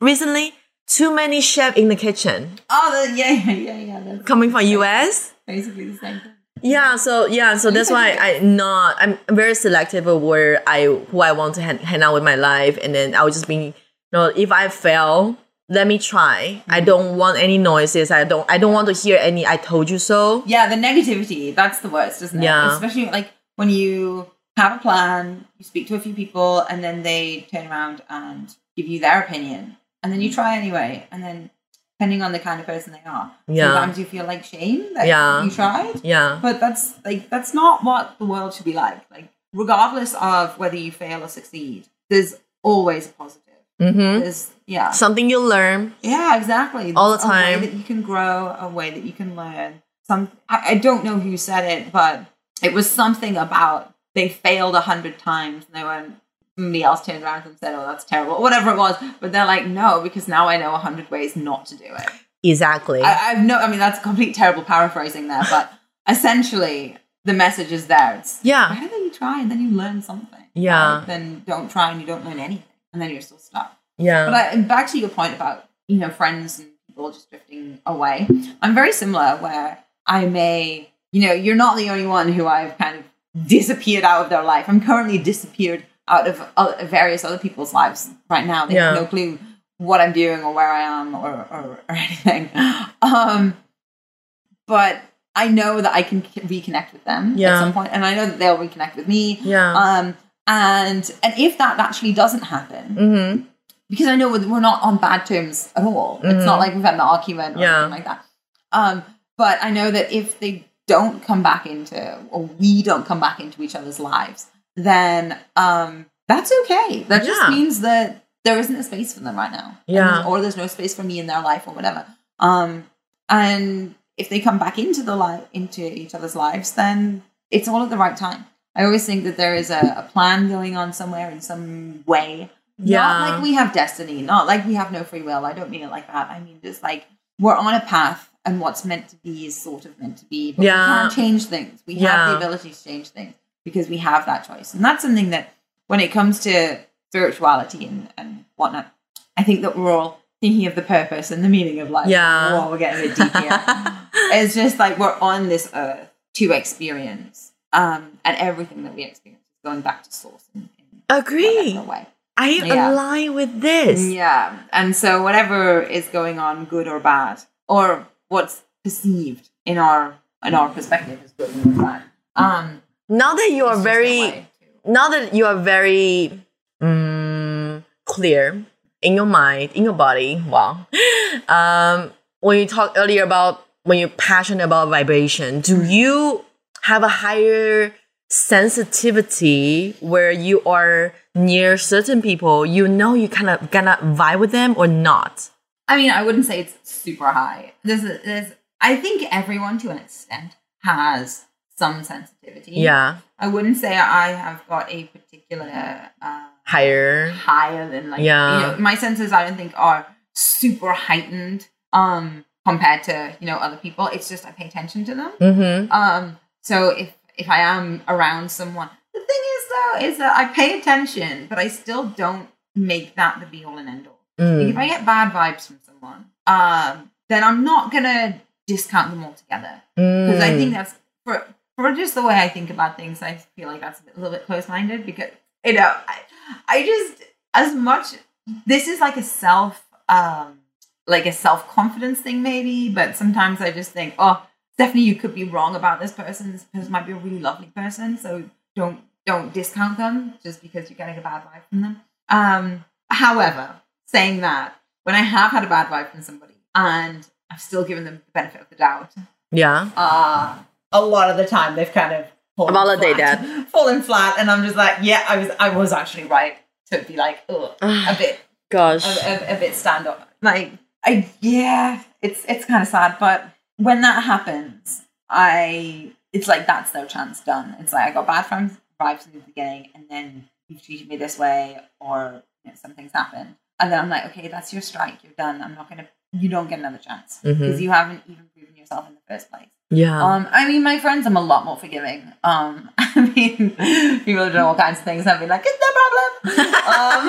recently. Too many chefs in the kitchen Oh, the, yeah, [LAUGHS] yeah, yeah, yeah. Coming from US. basically the same thing. Yeah, so yeah, so that's why I not I'm very selective of where I who I want to hang, hang out with my life, and then I would just be know if I fail, let me try. I mm. don't want any noises. I don't I don't want to hear any I told you so. Yeah, the negativity, that's the worst, isn't it? Yeah. Especially like when you have a plan, you speak to a few people, and then they turn around and give you their opinion. And then you mm. try anyway. And then, depending on the kind of person they are, Yeah. sometimes you feel like shame that Yeah. you tried. Yeah, But that's like that's not what the world should be like. Like, regardless of whether you fail or succeed, there's always a positive. Mm-hmm. There's yeah. something you'll learn. Yeah, exactly. All the There's time. way that you can grow, a way that you can learn. Some I, I don't know who said it, but it was something about they failed a hundred times and they went somebody else turned around and said, Oh, that's terrible, whatever it was. But they're like, No, because now I know a hundred ways not to do it. Exactly. I, I've no I mean that's a complete terrible paraphrasing there, but [LAUGHS] essentially the message is there. It's yeah, rather you try and then you learn something. Yeah. Then don't try and you don't learn anything. And then you're still stuck. yeah. But I, back to your point about you know friends and people just drifting away. I'm very similar where I may you know, you're not the only one who I've kind of disappeared out of their life. I'm currently disappeared out of uh, various other people's lives right now. They Yeah. have no clue what I'm doing or where I am or, or, or [LAUGHS] anything. Um, but I know that I can reconnect with them Yeah. at some point, and I know that they'll reconnect with me. Yeah. Um, and and if that actually doesn't happen, mm-hmm. because I know we're we're not on bad terms at all. It's not like we've had an argument or Yeah. anything like that. Um, but I know that if they don't come back into, or we don't come back into each other's lives, then um, that's okay. That just means that there isn't a space for them right now. Yeah. or there's no space for me in their life or whatever. Um, and if they come back into the life into each other's lives, then it's all at the right time. I always think that there is a, a plan going on somewhere in some way. Yeah. Not like we have destiny, not like we have no free will. I don't mean it like that. I mean just like we're on a path and what's meant to be is sort of meant to be. But Yeah. we can't change things. We have the ability to change things because we have that choice. And that's something that when it comes to spirituality and, and whatnot, I think that we're all thinking of the purpose and the meaning of life. Yeah. Whoa, we're getting a bit deep here. [LAUGHS] it's just like we're on this earth to experience. Um, and everything that we experience is going back to source in, in Agree. way. I Yeah. align with this. Yeah. And so whatever is going on, good or bad, or what's perceived in our in our perspective is good or bad. Um Now that you are very now that you are very mm, clear in your mind, in your body, wow. Um, when you talked earlier about when you're passionate about vibration, do you have a higher sensitivity where you are near certain people, you know you kind of gonna vibe with them or not? I mean, I wouldn't say it's super high. There's, there's, I think everyone to an extent has some sensitivity. Yeah, I wouldn't say I have got a particular uh, higher. higher than like Yeah. you know, my senses. I don't think are super heightened um compared to you know other people. It's just I pay attention to them. Mm-hmm. Um, so if if I am around someone, the thing is though is that I pay attention, but I still don't make that the be all and end all. Like, if Mm. I get bad vibes from someone, um, then I'm not gonna discount them altogether because I Mm. think that's for for just the way I think about things. I feel like that's a, a little bit close minded because you know I, I just as much this is like a self um like a self confidence thing maybe, but sometimes I just think oh Stephanie, you could be wrong about this person. This person might be a really lovely person, so don't don't discount them just because you're getting a bad vibe from them. Um, however, saying that, when I have had a bad vibe from somebody and I've still given them the benefit of the doubt, Yeah. uh, a lot of the time they've kind of fallen Validate flat, that. [LAUGHS] fallen flat, and I'm just like, yeah, I was I was actually right to be like, ugh, a [SIGHS] bit Gosh. a, a, a bit stand up. Like I yeah, it's it's kind of sad, but when that happens, I it's like that's their chance done. It's like I got bad friends vibes in the beginning, and then you've treated me this way, or you know, something's happened, and then I'm like, okay, that's your strike. You're done. I'm not gonna. You don't get another chance because Mhm. you haven't even proven yourself in the first place. Yeah. Um, I mean, my friends, I'm a lot more forgiving. Um, [LAUGHS] I mean, people have done all kinds of things. I'd be like, it's no problem. [LAUGHS] Um,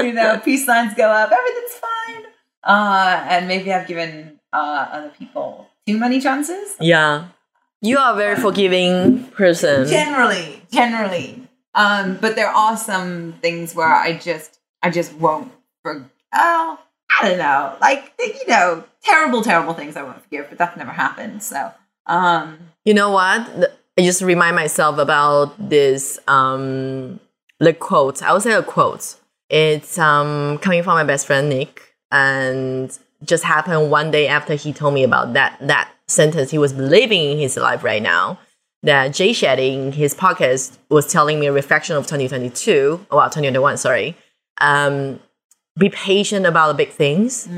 [LAUGHS] you know, peace signs go up, everything's fine. Uh, and maybe I've given uh, other people too many chances. yeah. You are a very forgiving person. Generally, generally. Um, but there are some things where I just, I just won't. For oh, I don't know, like you know, terrible, terrible things I won't forgive. But that's never happened. So, um, You know what? I just remind myself about this um the quote. I would say a quote. It's um coming from my best friend Nick and just happened one day after he told me about that that sentence he was living in his life right now. That Jay Shetty in his podcast was telling me a reflection of 2022, well 2021, sorry. Um be patient about the big things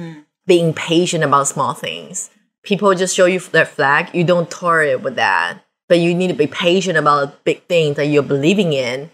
being patient about small things. People just show you their flag, you don't tolerate with that. But you need to be patient about big things that you're believing in.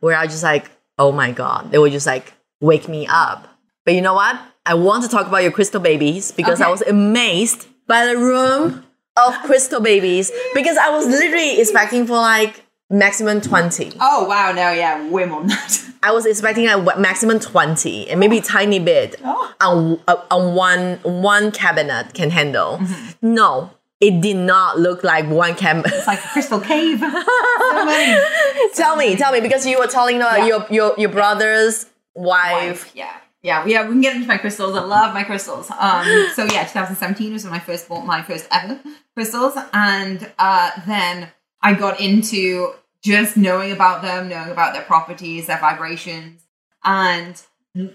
Where I just like, oh my God, they would just like wake me up. But you know what? I want to talk about your crystal babies because I was amazed by the room of crystal babies because I was literally expecting for like maximum 20. Oh wow, no, yeah, way more than that. [LAUGHS] I was expecting a maximum 20 and maybe tiny bit Oh. on, uh, on one one cabinet can handle. Mm-hmm. No, it did not look like one canvas. [LAUGHS] It's like a crystal cave. [LAUGHS] so tell me, tell me, because you were telling uh, Yeah. your your your brother's wife. Wife, Yeah. Yeah, we, yeah, we can get into my crystals. I love my crystals. Um, so yeah, 2017 was when I first bought my first ever crystals, and uh, then I got into just knowing about them, knowing about their properties, their vibrations, and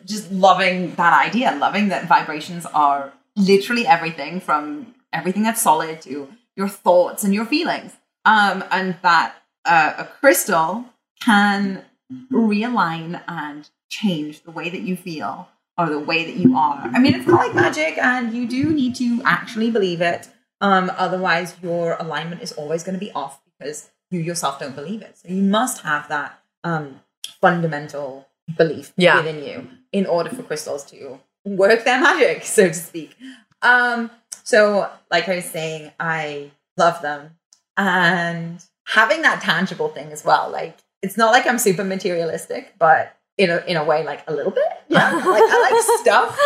just loving that idea, loving that vibrations are literally everything from everything that's solid to your thoughts and your feelings. Um, and that uh, a crystal can realign and change the way that you feel or the way that you are. I mean, it's not like magic, and you do need to actually believe it. Um, otherwise, your alignment is always going to be off because you yourself don't believe it. So you must have that um, fundamental belief Yeah. within you in order for crystals to work their magic, [LAUGHS] so to speak. Um, so, like I was saying, I love them, and having that tangible thing as well. Like, it's not like I'm super materialistic, but in a in a way, like a little bit. Yeah, like I like stuff.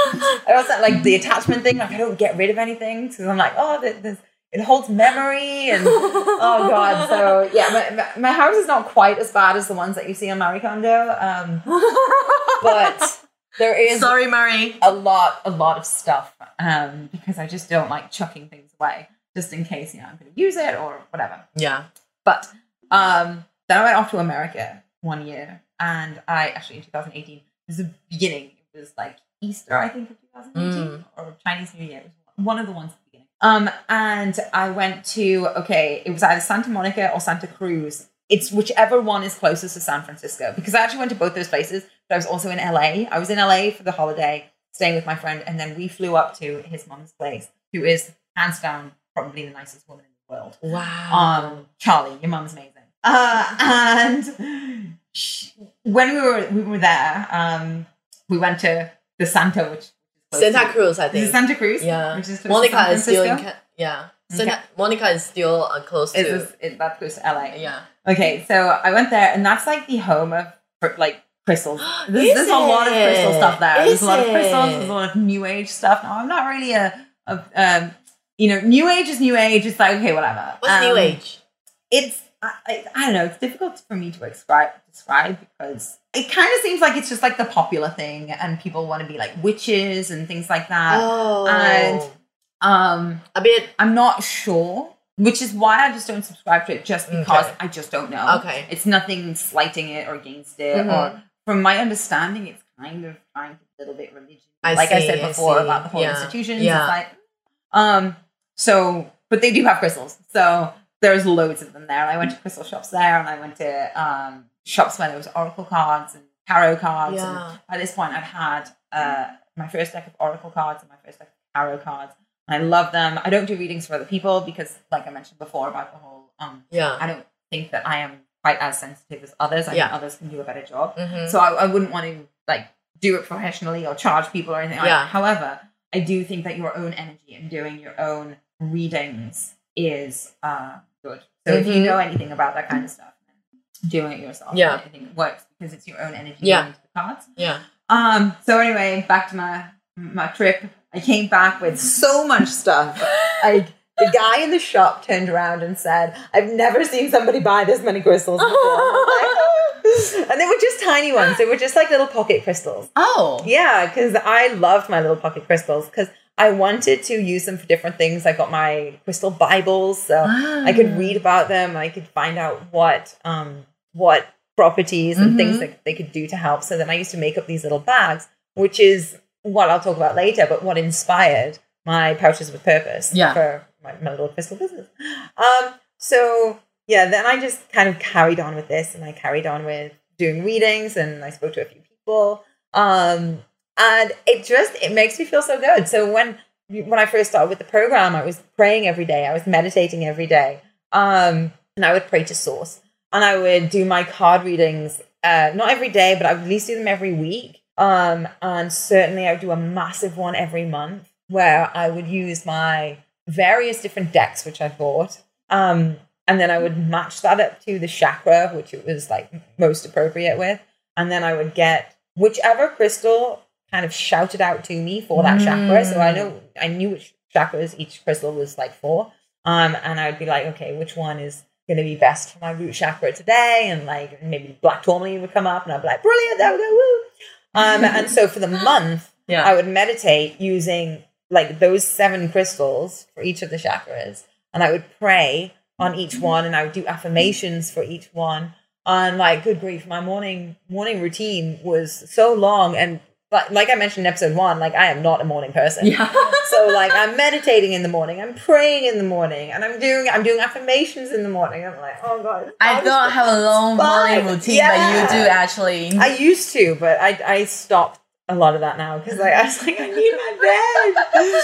I also like the attachment thing. Like, I don't get rid of anything because I'm like, oh, th- this it holds memory and oh god. So yeah, my, my, my house is not quite as bad as the ones that you see on Marie Kondo, um, but there is Sorry, Marie. a lot, a lot of stuff um, because I just don't like chucking things away just in case you know I'm going to use it or whatever. Yeah. But um, then I went off to America one year, and I actually in 2018 it was the beginning. It was like Easter, I think, of 2018 or Chinese New Year. It was one of the ones at the beginning. Um, and I went to okay, it was either Santa Monica or Santa Cruz. It's whichever one is closest to San Francisco because I actually went to both those places, but I was also in LA. I was in LA for the holiday, staying with my friend, and then we flew up to his mom's place, who is hands down probably the nicest woman in the world Wow. um, Charlie, your mom's amazing. Uh, and when we were we were there, um, we went to the Santa, which is Santa Cruz, I it think. Santa Cruz? Yeah. which is Monica is still in. Ca- yeah. Okay. Santa, Monica is still uh, close to. Is this, is that close to LA? yeah. Okay, so I went there, and that's like the home of like crystals. [GASPS] There's, there's a lot of crystal stuff there. Is there's a lot of crystals. There's a lot of new age stuff. Now I'm not really a, a um, you know, new age is new age. It's like okay, whatever. What's New Um, Age? it's I, I, I don't know it's difficult for me to describe describe because it kind of seems like it's just like the popular thing and people want to be like witches and things like that Oh. and- um a bit. i'm not sure which is why i just don't subscribe to it just because Okay. i just don't know Okay. it's nothing slighting it or against it Mhm. or from my understanding it's kind of trying to a little bit religion I like i said before see. about the whole Yeah. institutions Yeah. it's like um so but they do have crystals so there's loads of them there and i went to crystal shops there and i went to um shops where there was oracle cards and tarot cards and at this point I'd had uh my first deck of oracle cards and my first deck of tarot cards and i love them i don't do readings for other people because like i mentioned before about the whole um Yeah. i don't think that i am quite as sensitive as others i Yeah. think others can do a better job Mhm. so I, I wouldn't want to like do it professionally or charge people or anything like Yeah. However, I do think that your own energy and doing your own readings is uh, good. So if you Mhm. know anything about that kind of stuff, doing it yourself, Yeah. I think it works because it's your own energy Yeah. going to the cards. Yeah. Um. So anyway, back to my my trip. I came back with so much stuff. I the guy in the shop turned around and said, "I've never seen somebody buy this many crystals before." [LAUGHS] and they were just tiny ones. They were just like little pocket crystals. Oh. Yeah, because I loved my little pocket crystals because I wanted to use them for different things. I got my crystal Bibles, so I could Ah. read about them. I could find out what um what properties and things Mhm. that they could do to help. So then I used to make up these little bags, which is what I'll talk about later, but what inspired my pouches with purpose Yeah. for my, my little crystal business. Um, so yeah, then I just kind of carried on with this and I carried on with doing readings and I spoke to a few people. Um, and it just it makes me feel so good. So when when I first started with the program, I was praying every day. I was meditating every day. Um, and I would pray to source. And I would do my card readings uh, not every day, but I would at least do them every week. Um, and certainly I would do a massive one every month where I would use my various different decks which I bought. Um, and then I would match that up to the chakra, which it was like most appropriate with. And then I would get whichever crystal kind of shouted out to me for that chakra. So I know I knew which chakras each crystal was like for. Um, and I would be like, okay, which one is going to be best for my root chakra today? And like maybe black tourmaline would come up, and I'd be like, brilliant, there we go, woo. Um, [LAUGHS] and so for the month, Yeah. I would meditate using like those seven crystals for each of the chakras, and I would pray on each one, and I would do affirmations for each one. And like, good grief, my morning morning routine was so long, and like, like I mentioned in episode one, like I am not a morning person. yeah. [LAUGHS] So like I'm meditating in the morning, I'm praying in the morning, and I'm doing I'm doing affirmations in the morning. I'm like, oh god, I don't have a long morning routine, Yeah. but you do actually. I used to, but I I stopped a lot of that now because like I was like I need my bed.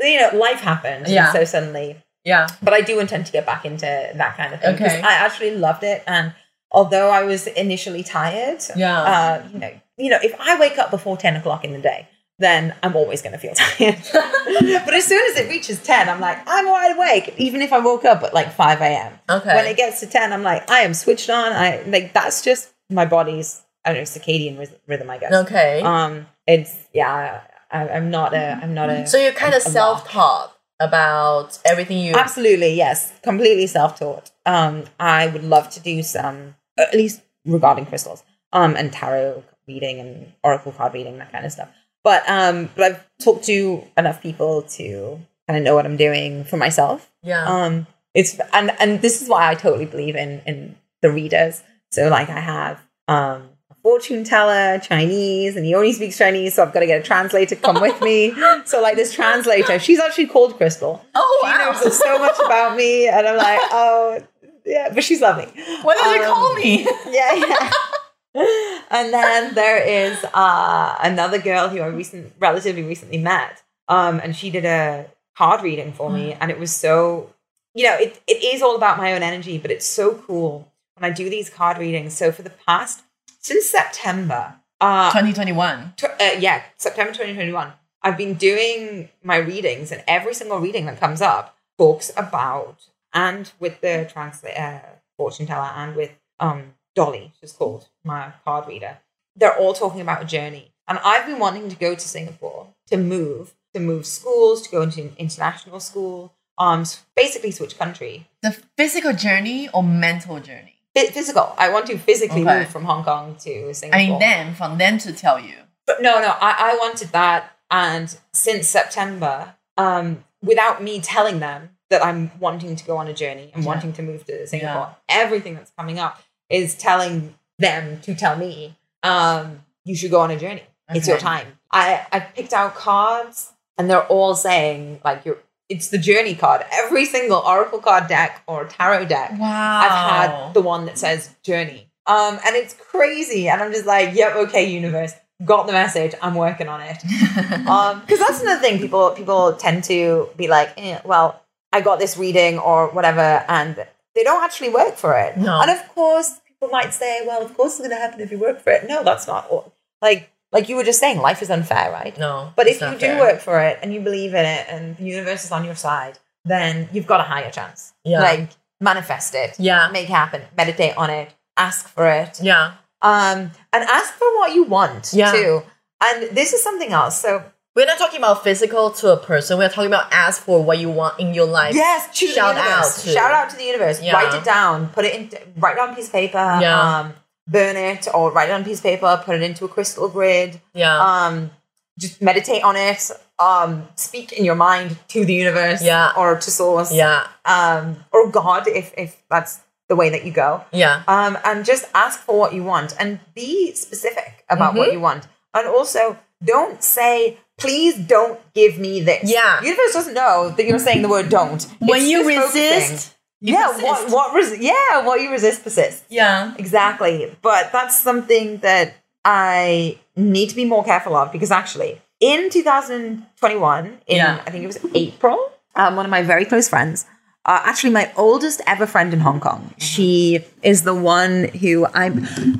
[LAUGHS] you know, life happened, Yeah. so suddenly. yeah. But I do intend to get back into that kind of thing because Okay. I actually loved it, and although I was initially tired, Yeah. uh, you know, you know, if I wake up before ten o'clock in the day. Then I'm always going to feel [LAUGHS] tired. [LAUGHS] but as soon as it reaches 10, I'm like, I'm wide awake, even if I woke up at like 5 a.m okay. when it gets to 10 i'm like i am switched on i like that's just my body's i don't know circadian rhythm i guess okay. um it's yeah I, i'm not a i'm not a so you're kind of self-taught about everything you. absolutely yes completely self-taught um i would love to do some at least regarding crystals um and tarot reading and oracle card reading that kind of stuff but um but i've talked to enough people to kind of know what i'm doing for myself Yeah. um it's and and this is why i totally believe in in the readers so like i have um a fortune teller chinese and he only speaks chinese so i've got to get a translator to come with me [LAUGHS] so like this translator she's actually called crystal oh she wow. knows so much about me and i'm like oh yeah but she's lovely what did you Um, call me? yeah, yeah. [LAUGHS] [LAUGHS] and then there is uh, another girl who I recent, relatively recently met, um, and she did a card reading for me, and it was so, you know, it, it is all about my own energy, but it's so cool when I do these card readings. So for the past since September, uh, 2021. tw- uh, yeah, September 2021, I've been doing my readings, and every single reading that comes up talks about, and with the translator, uh, fortune teller, and with um Dolly, she's called my card reader. They're all talking about a journey, and I've been wanting to go to Singapore to move, to move schools, to go into an international school, um, basically switch country. The physical journey or mental journey? Phy- Physical. I want to physically Okay. move from Hong Kong to Singapore. I mean, them, from them to tell you. But no, no, I, I wanted that. And since September, um, without me telling them that I'm wanting to go on a journey and Yeah. wanting to move to Singapore, everything that's coming up is telling them to tell me, um, you should go on a journey. It's your time. I, I picked out cards and they're all saying like you're it's the journey card. Every single Oracle card deck or tarot deck Wow. I've had the one that says journey. Um, and it's crazy. And I'm just like, yep, okay, universe, got the message. I'm working on it. [LAUGHS] Um, because that's another thing. People people tend to be like, eh, well, I got this reading or whatever, and they don't actually work for it. No. And of course, people might say, well, of course it's going to happen if you work for it. No, that's not all. like like you were just saying. Life is unfair, right? no. But if you do fair. work for it and you believe in it, and the universe is on your side, then you've got a higher chance. Yeah. Like manifest it Yeah. make it happen meditate on it ask for it Yeah. um and ask for what you want Yeah. too and this is something else so We're not talking about physical to a person. We're talking about ask for what you want in your life. yes Shout the universe. out to- shout out to the universe Yeah. write it down put it in write it on a piece of paper Yeah. um burn it or write it on a piece of paper put it into a crystal grid Yeah. um just meditate on it um speak in your mind to the universe Yeah. or to source yeah. um or god if if that's the way that you go Yeah. um, and just ask for what you want and be specific about what Mhm. you want. And also, don't say, please don't give me this. Yeah. Universe doesn't know that you're saying the word don't. When It's you resist, you yeah, persist. what what res- yeah, what you resist persists. Yeah. Exactly. But that's something that I need to be more careful of because actually in 2021, in Yeah. I think it was April, um, one of my very close friends, uh, actually my oldest ever friend in Hong Kong, she is the one who I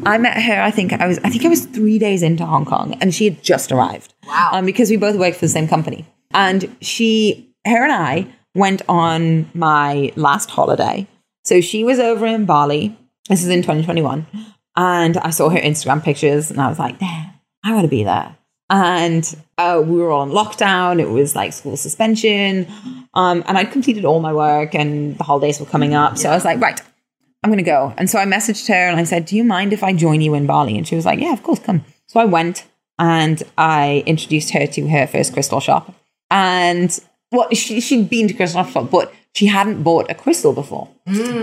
I met her. I think I was I think I was three days into Hong Kong, and she had just arrived. Wow. Um, because we both worked for the same company, and she, her, and I went on my last holiday. So she was over in Bali. This is in 2021. And I saw her Instagram pictures and I was like, damn, I want to be there. And uh, we were all on lockdown. It was like school suspension. Um, and I'd completed all my work and the holidays were coming up. So I was like, right, I'm going to go. And so I messaged her and I said, Do you mind if I join you in Bali? And she was like, Yeah, of course, come. So I went and I introduced her to her first crystal shop. And well, she, she'd been to crystal shop, but she hadn't bought a crystal before.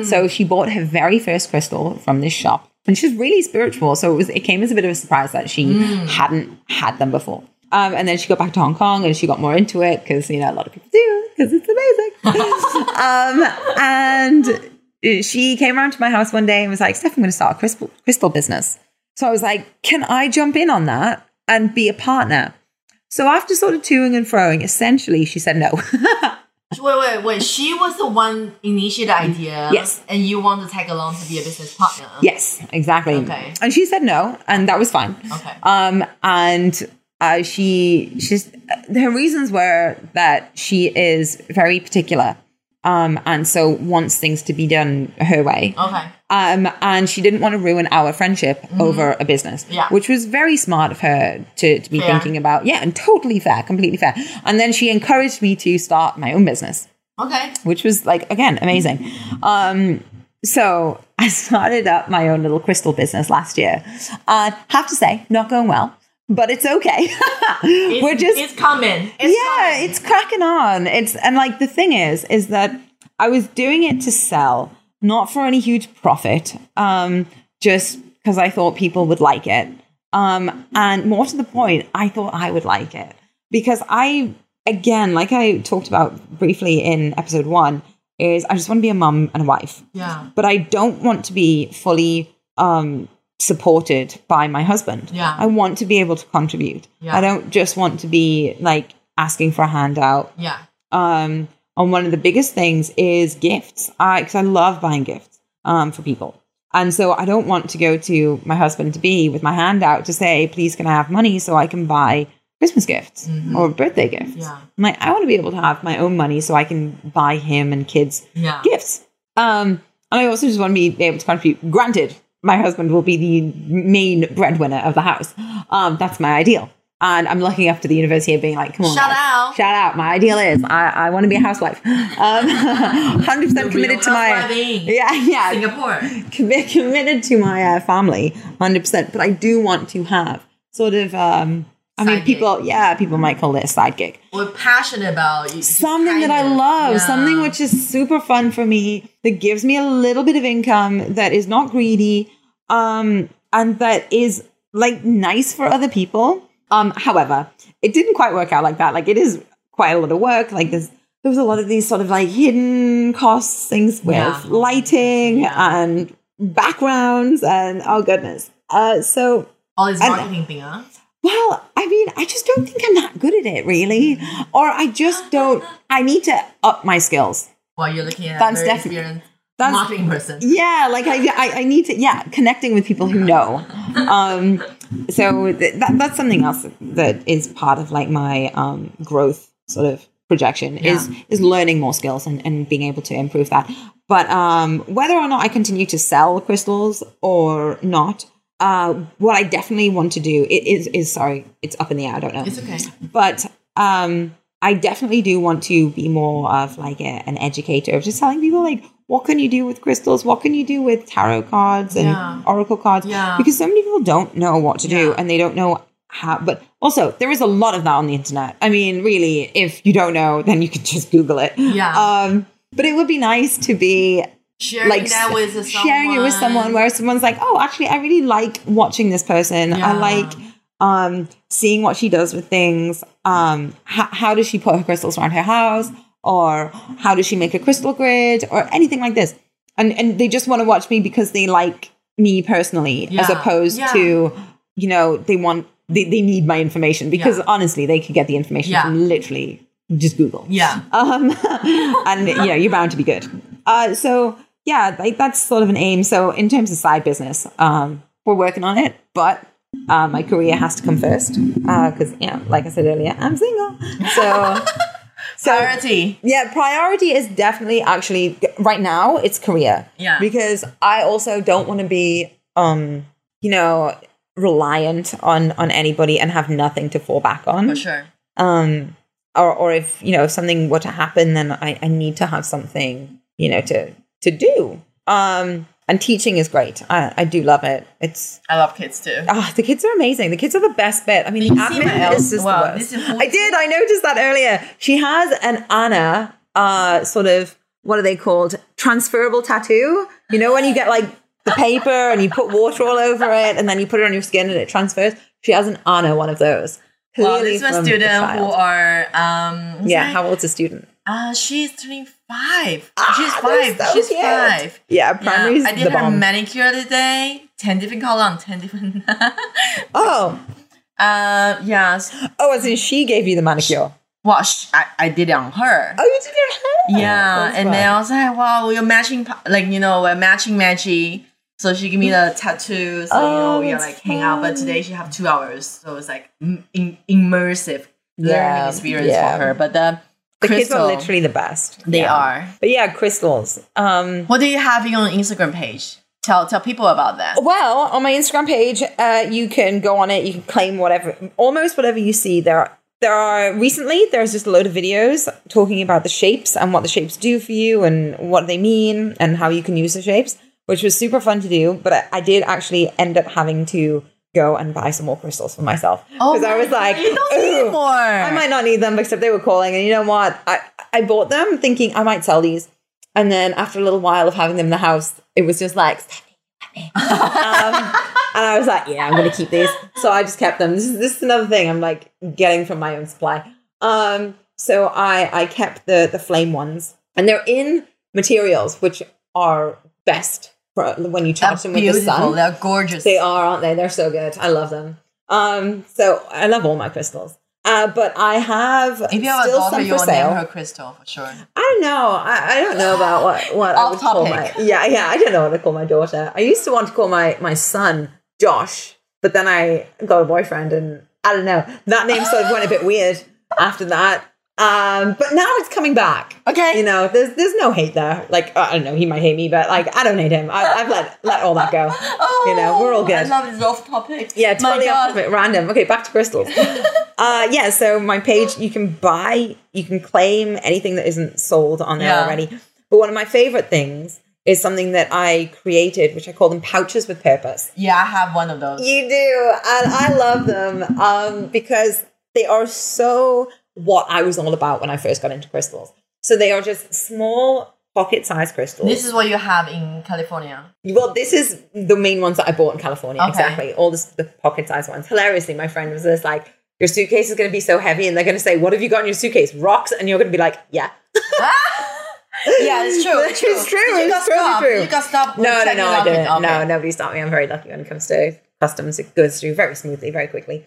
So she bought her very first crystal from this shop. And she's really spiritual. So it was it came as a bit of a surprise that she hadn't had them before. Um, and then she got back to Hong Kong and she got more into it because, you know, a lot of people do because it's amazing. [LAUGHS] um, and she came around to my house one day and was like, Steph, I'm going to start a crystal, crystal business. So I was like, can I jump in on that and be a partner? So after sort of toing and froing, essentially she said no. [LAUGHS] Wait, wait, wait. She was the one initiated the idea. Yes. And you want to tag along to be a business partner. yes, exactly. Okay. And she said no, and that was fine. Okay. Um, and uh, she she's her reasons were that she is very particular, um, and so wants things to be done her way. Okay. Um, and she didn't want to ruin our friendship over a business, Mm-hmm. Yeah. which was very smart of her to, to be Fair. thinking about. Yeah, and totally fair, completely fair. And then she encouraged me to start my own business Okay. which was like again amazing. Um, so [LAUGHS] I started up my own little crystal business last year. Uh, have to say, not going well, but it's okay. [LAUGHS] It's, We're just it's coming. It's yeah, coming. it's cracking on. It's and like the thing is, is that I was doing it to sell, not for any huge profit, um, just because I thought people would like it. Um, and more to the point, I thought I would like it because I, again, like I talked about briefly in episode one, is I just want to be a mum and a wife yeah. but I don't want to be fully um, supported by my husband. Yeah. I want to be able to contribute. Yeah. I don't just want to be like asking for a handout. Yeah. Um, and one of the biggest things is gifts. I because I love buying gifts um, for people. And so I don't want to go to my husband to be with my hand out to say, please can I have money so I can buy Christmas gifts or birthday gifts. Mm-hmm. Yeah. I'm like, I want to be able to have my own money so I can buy him and kids Yeah. gifts. Um, and I also just want to be able to contribute. Granted, my husband will be the main breadwinner of the house. Um, that's my ideal. And I'm looking up to the university of being like, come on. Shout guys. out. Shout out. My ideal is I, I want to be a housewife. Um, [LAUGHS] 100% committed to my. [LAUGHS] Yeah, yeah. Singapore. Commi- committed to my uh, family 100%. But I do want to have sort of. Um, I mean, gig. people, yeah, people might call it a side gig We're passionate about you. something that I love, Yeah. something which is super fun for me, that gives me a little bit of income, that is not greedy, um, and that is like nice for other people. Um, however, it didn't quite work out like that. Like it is quite a lot of work. Like there's there was a lot of these sort of like hidden costs, things with Yeah. lighting and backgrounds and oh goodness. Uh, so all this and- thing, huh? well, I mean, I just don't think I'm that good at it, really. Or I just don't. I need to up my skills. While you're looking at That's definitely- That's marketing person. yeah, like I, I, I need to yeah, connecting with people who know. [LAUGHS] Um, so th- that that's something else that is part of like my um growth sort of projection is is learning more skills and, and being able to improve that. But um, whether or not I continue to sell crystals or not, uh, what I definitely want to do it is is sorry, it's up in the air. I don't know. It's okay. but um i definitely do want to be more of like a, an educator of just telling people like what can you do with crystals what can you do with tarot cards and Yeah. oracle cards Yeah. because so many people don't know what to do Yeah. and they don't know how but also there is a lot of that on the internet i mean really if you don't know then you can [LAUGHS] just google it Yeah. um but it would be nice to be sharing like that with someone. sharing it with someone where someone's like, oh, actually, I really like watching this person. I like um, seeing what she does with things. Um, how, how does she put her crystals around her house, or how does she make a crystal grid, or anything like this. And and they just want to watch me because they like me personally, as opposed Yeah. to, you know, they want they, they need my information because Yeah. honestly, they could get the information Yeah. from literally just Google Yeah. [LAUGHS] um, and you know you're bound to be good. Uh, so yeah, like that's sort of an aim. So in terms of side business, um, we're working on it, but uh, my career has to come first because you know, like I said earlier, I'm single. So [LAUGHS] so Priority. yeah, priority is definitely actually right now it's career. Yeah. Because I also don't want to be um, you know, reliant on on anybody and have nothing to fall back on. For sure. Um, or or if you know if something were to happen, then I, I need to have something you know to to do. Um, and teaching is great. I, I do love it. It's I love kids too. oh, the kids are amazing. The kids are the best bit. I mean, the admin is just well, the worst. I did. I noticed that earlier. She has an Anna uh sort of what are they called? Transferable tattoo. You know when you get like the paper and you put water all over it and then you put it on your skin and it transfers. She has an Anna one of those. Well, Clearly this is a student who are um Yeah, how old's a student? Uh she's turning five. Ah, she's five. so she's cute. five. Yeah, primary Yeah, I did her bomb. manicure today. Ten different color on ten different. [LAUGHS] oh, uh, yes. oh, as in she gave you the manicure. Well, sh- I, I did it on her. Oh, you did your hair. yeah, and fun. then I was like, wow, we're matching, like you know, we're matching matchy. So she gave me the tattoo, so you know Oh, we are that's like hang out. But today she have two hours, so it's like im- immersive learning Yeah, experience yeah. for her. But the the kids are literally the best. they Yeah. are. But yeah, crystals. Um, What do you have on your Instagram page? Tell tell people about that. well, on my Instagram page, uh, you can go on it. You can claim whatever, almost whatever you see. There, are, there are recently there's just a load of videos talking about the shapes and what the shapes do for you and what they mean and how you can use the shapes, which was super fun to do. But I, I did actually end up having to go and buy some more crystals for myself because I my was like, you don't need more. I might not need them, except they were calling. And you know what? I, I bought them thinking I might sell these. And then after a little while of having them in the house, it was just like, Stephanie, let me. um, and I was like, yeah, I'm going to keep these. So I just kept them. This is, this is another thing I'm like getting from my own supply. Um, so I, I kept the, the flame ones. And they're in materials which are best when you charge them with the sun. They're gorgeous. They are, aren't they? They're so good. I love them. Um, so I love all my crystals. Uh, but I have If you have a daughter, some you for will name sale. her Crystal for sure. I don't know. I, I don't know about what what I would call my yeah yeah. I don't know what to call my daughter. I used to want to call my my son Josh, but then I got a boyfriend, and I don't know. That name sort of went a bit weird after that. Um, but now it's coming back. Okay. You know, there's there's no hate there. Like I don't know, he might hate me, but like I don't hate him. I, I've let let all that go. Oh, [LAUGHS] You know, we're all good. I love this off topic. Yeah, totally off it, random. Okay, back to crystals. [LAUGHS] uh, yeah, so my page, you can buy, you can claim anything that isn't sold on there Yeah. already. But one of my favorite things is something that I created, which I call them pouches with purpose. Yeah, I have one of those. You do, and I love them um, because they are so what I was all about when I first got into crystals. So they are just small pocket-sized crystals. This is what you have in California. Well, this is the main ones that I bought in California. Okay. Exactly. All this, the pocket sized ones. Hilariously, my friend was just like, Your suitcase is going to be so heavy, and they're going to say, What have you got in your suitcase? Rocks. And you're going to be like, Yeah. [LAUGHS] Yeah, it's true. It's true, Did you it's got true. You got stop. No, no, no, I didn't. Okay. No, nobody stopped me. I'm very lucky when it comes to customs. It goes through very smoothly, very quickly.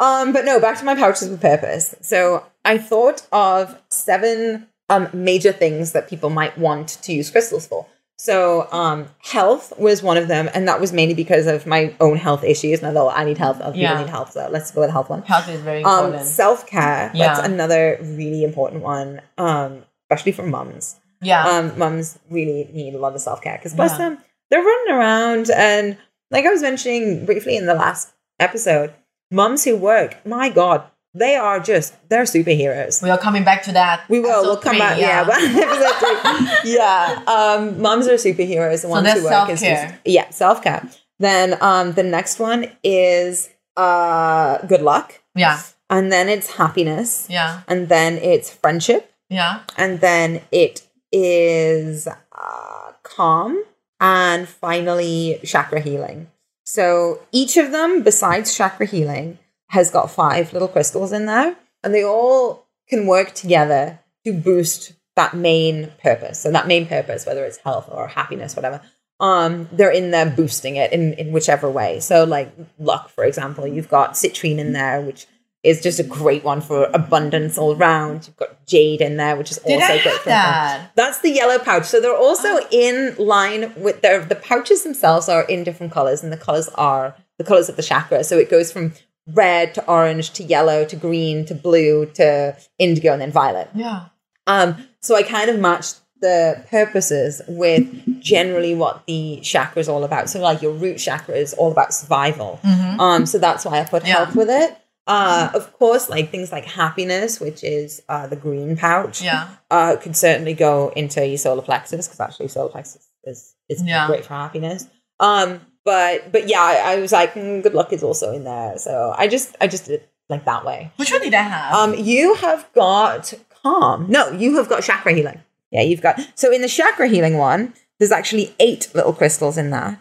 Um, but no, back to my pouches with purpose. So I thought of seven um, major things that people might want to use crystals for. So um, health was one of them, and that was mainly because of my own health issues. And I I need health, other Yeah. people need health, so let's go with the health one. Health is very Um, important. Self care, Yeah. that's another really important one, um, especially for mums yeah. um, mums really need a lot of self care because bless Yeah. them, they're running around and like I was mentioning briefly in the last episode, mums who work, my God, they are just they're superheroes. we are coming back to that. We will. We'll come three, back. Yeah, [LAUGHS] three. [LAUGHS] yeah. Um, mums are superheroes. The ones that's who work is self-care. just- yeah, self care. Then um, the next one is uh, good luck, Yeah. and then it's happiness, Yeah. and then it's friendship, Yeah. and then it is uh, calm, and finally chakra healing. So each of them, besides chakra healing, has got five little crystals in there, and they all can work together to boost that main purpose. So that main purpose, whether it's health or happiness, whatever, um, they're in there boosting it in, in whichever way. So like luck, for example, you've got citrine in there, which is just a great one for abundance all round. You've got jade in there, which is Did also I great for that? that's the yellow pouch. So they're also in line with their the pouches themselves are in different colors, and the colors are the colors of the chakra. So it goes from red to orange to yellow to green to blue to indigo and then violet. Yeah. Um, so I kind of matched the purposes with generally what the chakra is all about. So like your root chakra is all about survival. Um, so that's why I put Mm-hmm. Yeah. health with it. Uh, of course, like things like happiness, which is uh, the green pouch, Yeah. uh, could certainly go into your solar plexus because actually solar plexus is, is Yeah. great for happiness. Um, but but yeah, I, I was like, mm, good luck is also in there. So I just I just did it like that way. Which one did I have? Um, you have got calm. No, you have got chakra healing. Yeah, you've got. So in the chakra healing one, there's actually eight little crystals in me.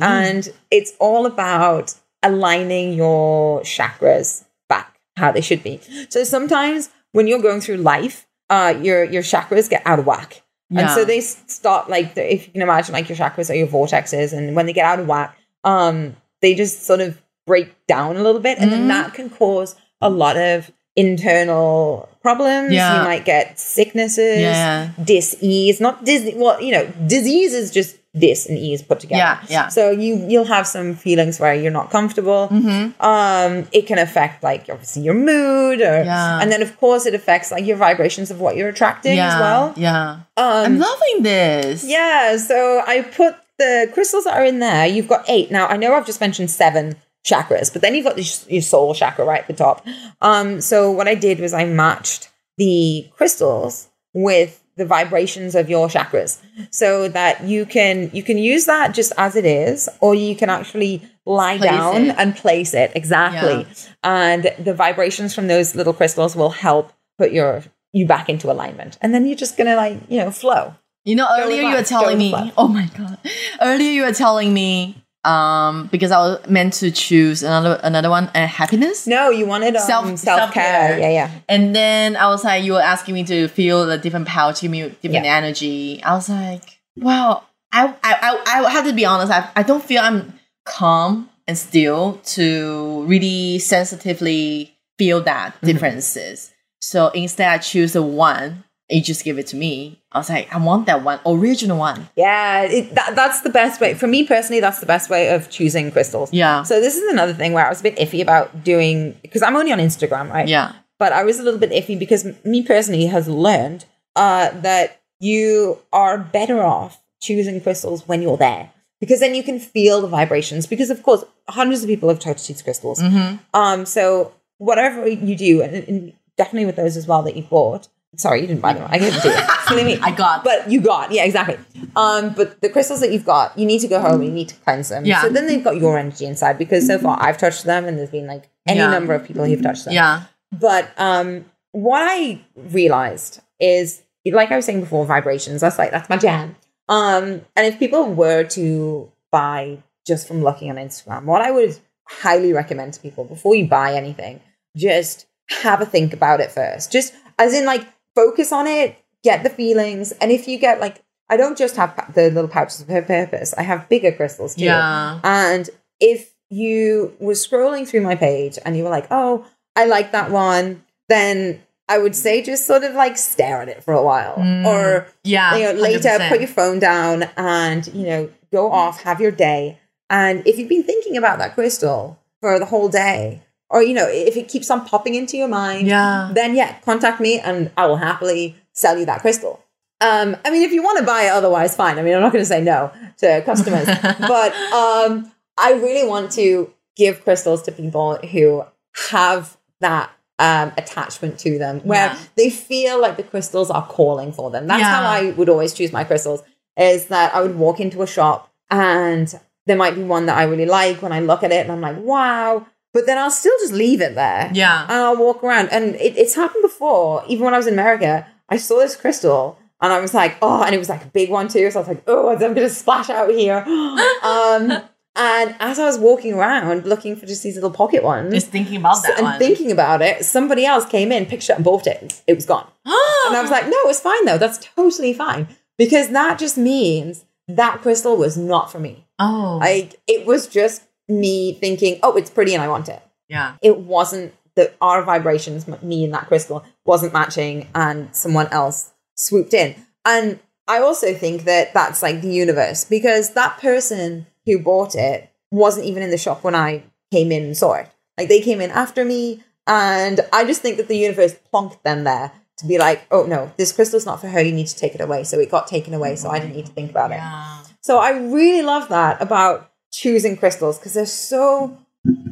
and it's all about aligning your chakras back how they should be. So sometimes when you're going through life, uh, your your chakras get out of whack. And so they start like if you can imagine like your chakras are your vortexes, and when they get out of whack, um, they just sort of break down a little bit, and then Mhm. that can cause a lot of internal problems. Yeah. You might get sicknesses, Yeah. dis-ease, not dis. Well, you know, disease is just dis and E is put together. Yeah, yeah. So you you'll have some feelings where you're not comfortable. Mm-hmm. Um, it can affect like obviously your mood, or Yeah. and then of course it affects like your vibrations of what you're attracting yeah. as well. Yeah. Um, I'm loving this. yeah, so I put the crystals that are in there. You've got eight. Now, I know I've just mentioned seven chakras, but then you've got this, your soul chakra right at the top. Um, so what I did was I matched the crystals with the vibrations of your chakras. So that you can you can use that just as it is or you can actually lie Place down it. and place it. Exactly. And the vibrations from those little crystals will help put your you back into alignment. And then you're just gonna like you know flow. You know, earlier you were telling me. Oh my god! Earlier you were telling me um because I was meant to choose another another one, uh, happiness. No, you wanted um, Self- self care. Yeah, yeah. And then I was like, you were asking me to feel the different pouch, give me different Yeah. energy. I was like, wow. I I I, I have to be honest. I I don't feel I'm calm and still to really sensitively feel that Mm-hmm. differences. So instead, I choose the one. You just give it to me. I was like, I want that one, original one. Yeah, it, that, that's the best way. For me personally, that's the best way of choosing crystals. Yeah. So this is another thing where I was a bit iffy about doing because I'm only on Instagram, right? Yeah. But I was a little bit iffy because me personally has learned uh, that you are better off choosing crystals when you're there because then you can feel the vibrations. Because of course, hundreds of people have tried to these crystals. Mm-hmm. Um, so whatever you do, and, and definitely with those as well that you bought. Sorry, you didn't buy them. I them to you. [LAUGHS] Silly me. I got. But you got, yeah, exactly. Um, but the crystals that you've got, you need to go home and you need to cleanse them. Yeah. So then they've got your energy inside because so far I've touched them and there's been like any Yeah. number of people who've touched them. yeah. But um, what I realized is, like I was saying before, vibrations. That's like that's my jam. Um, and if people were to buy just from looking on Instagram, what I would highly recommend to people before you buy anything, just have a think about it first. Just as in, like, focus on it, get the feelings, and if you get like, I don't just have the little pouches for purpose. I have bigger crystals too. Yeah. And if you were scrolling through my page and you were like, oh, I like that one, then I would say just sort of like stare at it for a while. Mm. Or Yeah. you know, later 100%. put your phone down and, you know, go off, have your day. And if you've been thinking about that crystal for the whole day, or you know, if it keeps on popping into your mind, Yeah. then yeah, contact me and I will happily sell you that crystal. Um, I mean, if you want to buy it, otherwise, fine. I mean, I'm not going to say no to customers, [LAUGHS] but um, I really want to give crystals to people who have that um, attachment to them, where Yeah. they feel like the crystals are calling for them. That's how I would always choose my crystals. Is that I would walk into a shop and there might be one that I really like when I look at it and I'm like, wow. But then I'll still just leave it there Yeah. and I'll walk around. And it, it's happened before. Even when I was in America, I saw this crystal and I was like, oh, and it was like a big one too. So I was like, oh, I'm going to splash out here. [GASPS] um, and as I was walking around looking for just these little pocket ones Just thinking about that and one. thinking about it, somebody else came in, picked it up, and bought it. It was gone. [GASPS] And I was like, no, it's fine though. That's totally fine. Because that just means that crystal was not for me. oh. Like, it was just me thinking, oh, it's pretty and I want it yeah. it wasn't that our vibrations, me and that crystal, wasn't matching, and someone else swooped in. And I also think that that's like the universe because that person who bought it wasn't even in the shop when I came in and saw it. Like they came in after me, and I just think that the universe plonked them there to be like, oh no, this crystal's not for her. You need to take it away. So it got taken away. So I didn't need to think about it. Yeah. So I really love that about choosing crystals because they're so,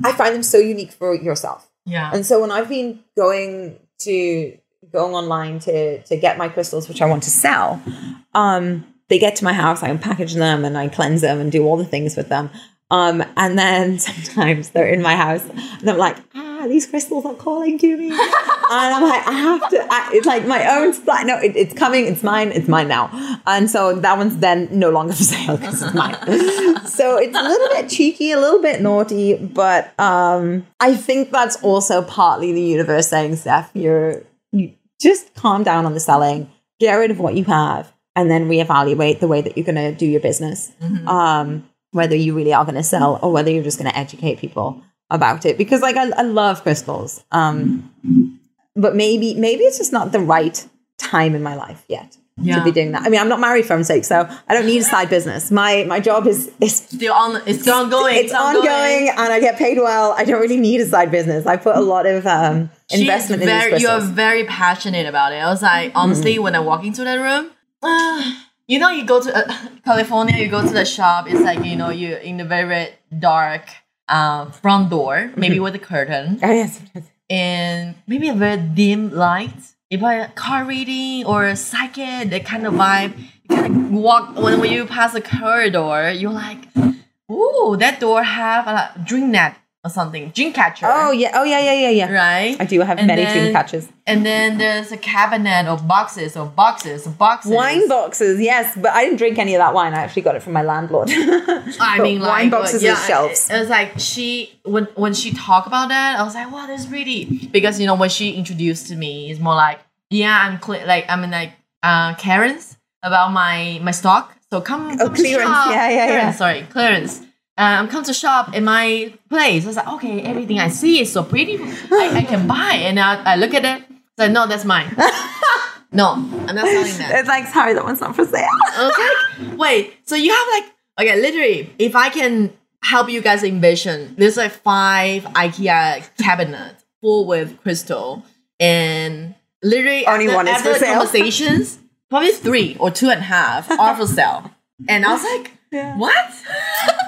I find them so unique for yourself. Yeah. And so when I've been going to going online to to get my crystals, which I want to sell, um, they get to my house, I package them and I cleanse them and do all the things with them. Um, and then [LAUGHS] sometimes they're in my house and I'm like, ah, these crystals are calling to me. and I'm like, I have to, I, it's like my own supply. No, it, it's coming, it's mine, it's mine now. And so that one's then no longer for sale because it's mine. [LAUGHS] so it's a little bit cheeky, a little bit naughty, but um, I think that's also partly the universe saying, Steph, you're, you just calm down on the selling, get rid of what you have, and then reevaluate the way that you're going to do your business. Um, whether you really are going to sell or whether you're just going to educate people about it. Because like I, I love crystals, um, but maybe maybe it's just not the right time in my life yet. To be doing that. I mean, I'm not married for sake, so I don't need a side business. My my job is is Still on. It's ongoing. it's ongoing, and I get paid well. I don't really need a side business. I put a lot of um, She's investment in very, these You're very passionate about it. I was like, honestly, when I walk into that room, uh, [SIGHS] you know, you go to uh, California, you go to the shop. It's like you know, you're in the very dark uh, front door, maybe with a curtain, Oh yes, and maybe a very dim light. If a car reading or a psychic, that kind of vibe, you kind of walk when, when you pass a corridor, you're like, ooh, that door have a dream net or something, dream catcher. Oh yeah, oh yeah, yeah, yeah, yeah. right. I do have And many then- dream catches. And then there's a cabinet of boxes of boxes of boxes. Wine boxes, yes, but I didn't drink any of that wine. I actually got it from my landlord. [LAUGHS] I mean, like wine boxes yeah, with shelves. It, it was like she when when she talked about that, I was like, wow, that's really because you know when she introduced to me, it's more like, yeah, I'm cle like I'm in like uh Karen's about my my stock. So come, come Oh, clearance. shop. Yeah, yeah, yeah. Sorry, clearance. Um, come to shop in my place. I was like, okay, everything I see is so pretty. I, I can buy, and I, I look at it. It's like, no, that's mine. no, I'm not selling that. it's like, sorry, that one's not for sale. I was like, wait, so you have like, okay, literally, if I can help you guys envision, there's like five IKEA cabinets full with crystal, and literally Only after, one is after for sale. conversations, probably three or two and a half are for sale. [LAUGHS] And I was like, what?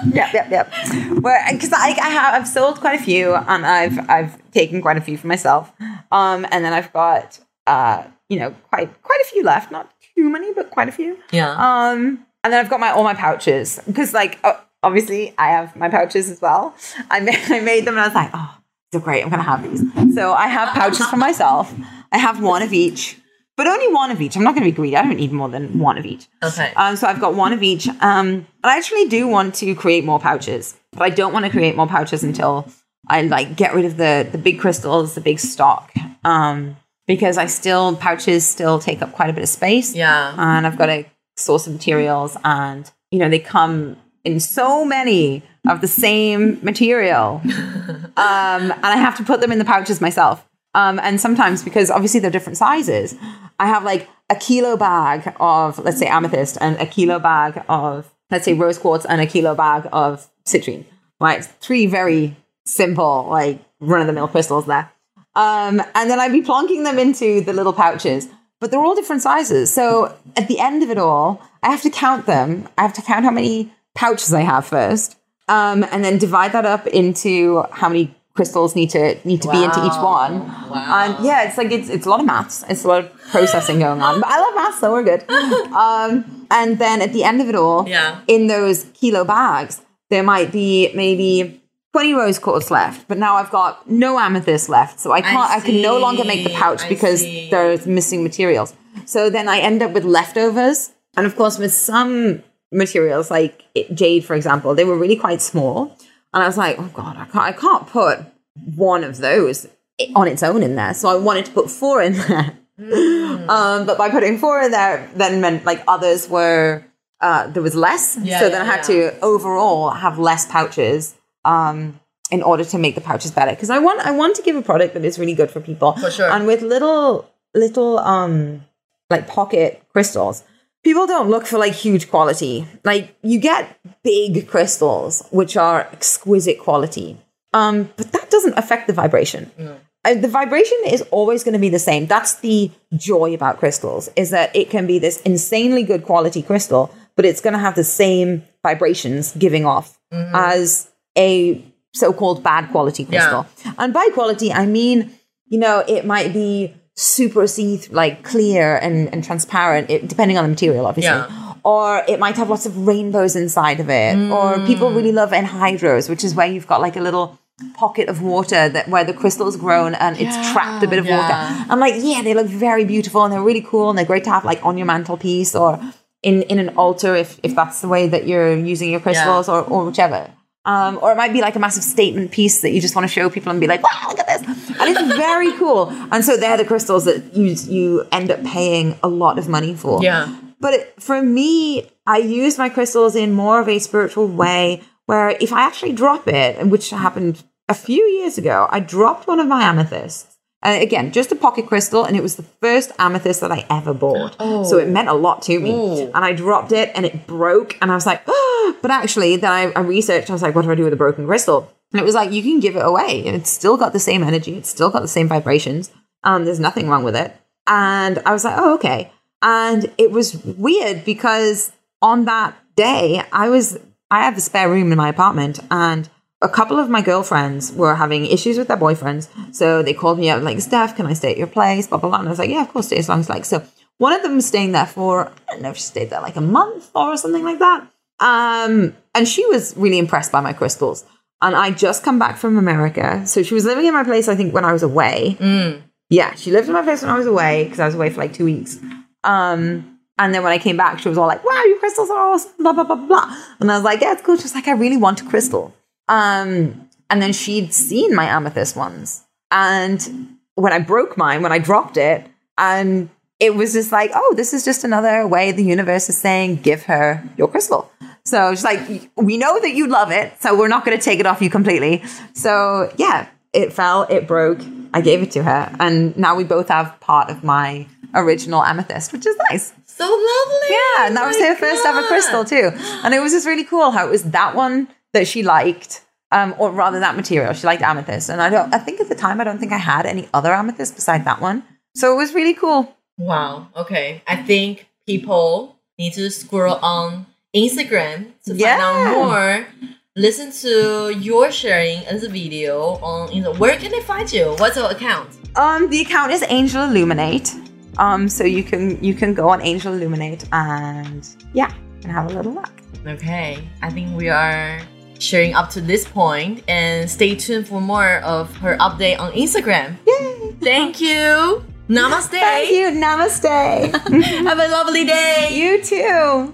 [LAUGHS] yep, yep, yep. Well, because I, I have I've sold quite a few, and I've I've taken quite a few for myself. Um, and then I've got uh, you know, quite quite a few left. Not too many, but quite a few. Yeah. Um, and then I've got my all my pouches because, like, uh, obviously, I have my pouches as well. I made, [LAUGHS] I made them, and I was like, oh, they're great. I'm gonna have these. So I have pouches for myself. I have one of each, but only one of each. I'm not gonna be greedy. I don't need more than one of each. Okay. Um, so I've got one of each. Um, I actually do want to create more pouches, but I don't want to create more pouches until I like get rid of the the big crystals, the big stock. Um, because I still pouches still take up quite a bit of space yeah. and I've got a source of materials, and you know they come in so many of the same material, [LAUGHS] um, and I have to put them in the pouches myself. Um, and sometimes because obviously they're different sizes, I have like a kilo bag of let's say amethyst and a kilo bag of let's say rose quartz and a kilo bag of citrine. Right, three very simple like run of the mill crystals there. Um, and then I'd be plonking them into the little pouches, but they're all different sizes. So at the end of it all, I have to count them. I have to count how many pouches I have first, um, and then divide that up into how many crystals need to need to be into each one. Wow. And yeah, it's like it's it's a lot of maths. It's a lot of processing going on. But I love maths, so we're good. [LAUGHS] Um, and then at the end of it all, Yeah. in those kilo bags, there might be maybe 20 rose quartz left, but now I've got no amethyst left. So I can't, I, can no longer make the pouch I because see. there's missing materials. So then I end up with leftovers. And of course, with some materials like jade, for example, they were really quite small. And I was like, oh God, I can't, I can't put one of those on its own in there. So I wanted to put four in there. Hmm. [LAUGHS] Um, but by putting four in there, then meant like others were uh, there was less. Yeah, so then I yeah, had to overall have less pouches um, in order to make the pouches better. Because I want I want to give a product that is really good for people. For sure. And with little little um like pocket crystals, people don't look for like huge quality. Like you get big crystals which are exquisite quality. Um, but that doesn't affect the vibration. uh, the vibration is always going to be the same. That's the joy about crystals is that it can be this insanely good quality crystal, but it's going to have the same vibrations giving off as a so-called bad quality crystal. And by quality, I mean, you know, it might be super see like clear and, and transparent, it, depending on the material, obviously. Yeah. Or it might have lots of rainbows inside of it. Or mm. people really love enhydros, which is where you've got like a little pocket of water that where the crystal's grown and it's trapped a bit of Yeah. water. I'm like, yeah, they look very beautiful and they're really cool and they're great to have like on your mantelpiece or in, in an altar if, if that's the way that you're using your crystals or, or whichever. Um, or it might be like a massive statement piece that you just want to show people and be like, wow, look at this. And it's very [LAUGHS] cool. And so they're the crystals that you, you end up paying a lot of money for. Yeah. But it, for me, I use my crystals in more of a spiritual way where if I actually drop it, which happened a few years ago, I dropped one of my amethysts. Uh, again, just a pocket crystal, and it was the first amethyst that I ever bought. So it meant a lot to me. And I dropped it, and it broke, and I was like, oh. but actually, then I, I researched. I was like, what do I do with a broken crystal? And it was like, you can give it away. It's still got the same energy. It's still got the same vibrations. Um, there's nothing wrong with it. And I was like, oh, okay. And it was weird because on that day, I was, I have a spare room in my apartment and a couple of my girlfriends were having issues with their boyfriends. So they called me up like, Steph, can I stay at your place? Blah, blah, blah. And I was like, yeah, of course, stay as long as like. So one of them was staying there for, I don't know if she stayed there like a month or something like that. Um, and she was really impressed by my crystals. And I just come back from America. So she was living in my place, I think, when I was away. Yeah, she lived in my place when I was away because I was away for like two weeks. Um, and then when I came back, she was all like, "Wow, your crystals are awesome!" Blah blah blah blah. And I was like, "Yeah, it's cool." She was like, "I really want a crystal." Um, and then she'd seen my amethyst ones, and when I broke mine, when I dropped it, and it was just like, "Oh, this is just another way the universe is saying, give her your crystal." So she's like, "We know that you love it, so we're not going to take it off you completely." So yeah, it fell, it broke. I gave it to her, and now we both have part of my original amethyst, which is nice. So lovely. Yeah, and that was My her first ever crystal too. And it was just really cool how it was that one that she liked, um, or rather that material. She liked amethyst, and I don't. I think at the time I don't think I had any other amethyst beside that one. So it was really cool. Wow. Okay. I think people need to scroll on Instagram to Yeah. find out more. Listen to your sharing as a video on Insta. Where can they find you? What's your account? Um, the account is Angel Illuminate. Um, so you can you can go on Angel Illuminate and yeah, and have a little look. Okay. I think we are sharing up to this point and stay tuned for more of her update on Instagram. Yay! Thank you. Namaste. Thank you. Namaste. [LAUGHS] Have a lovely day. you too.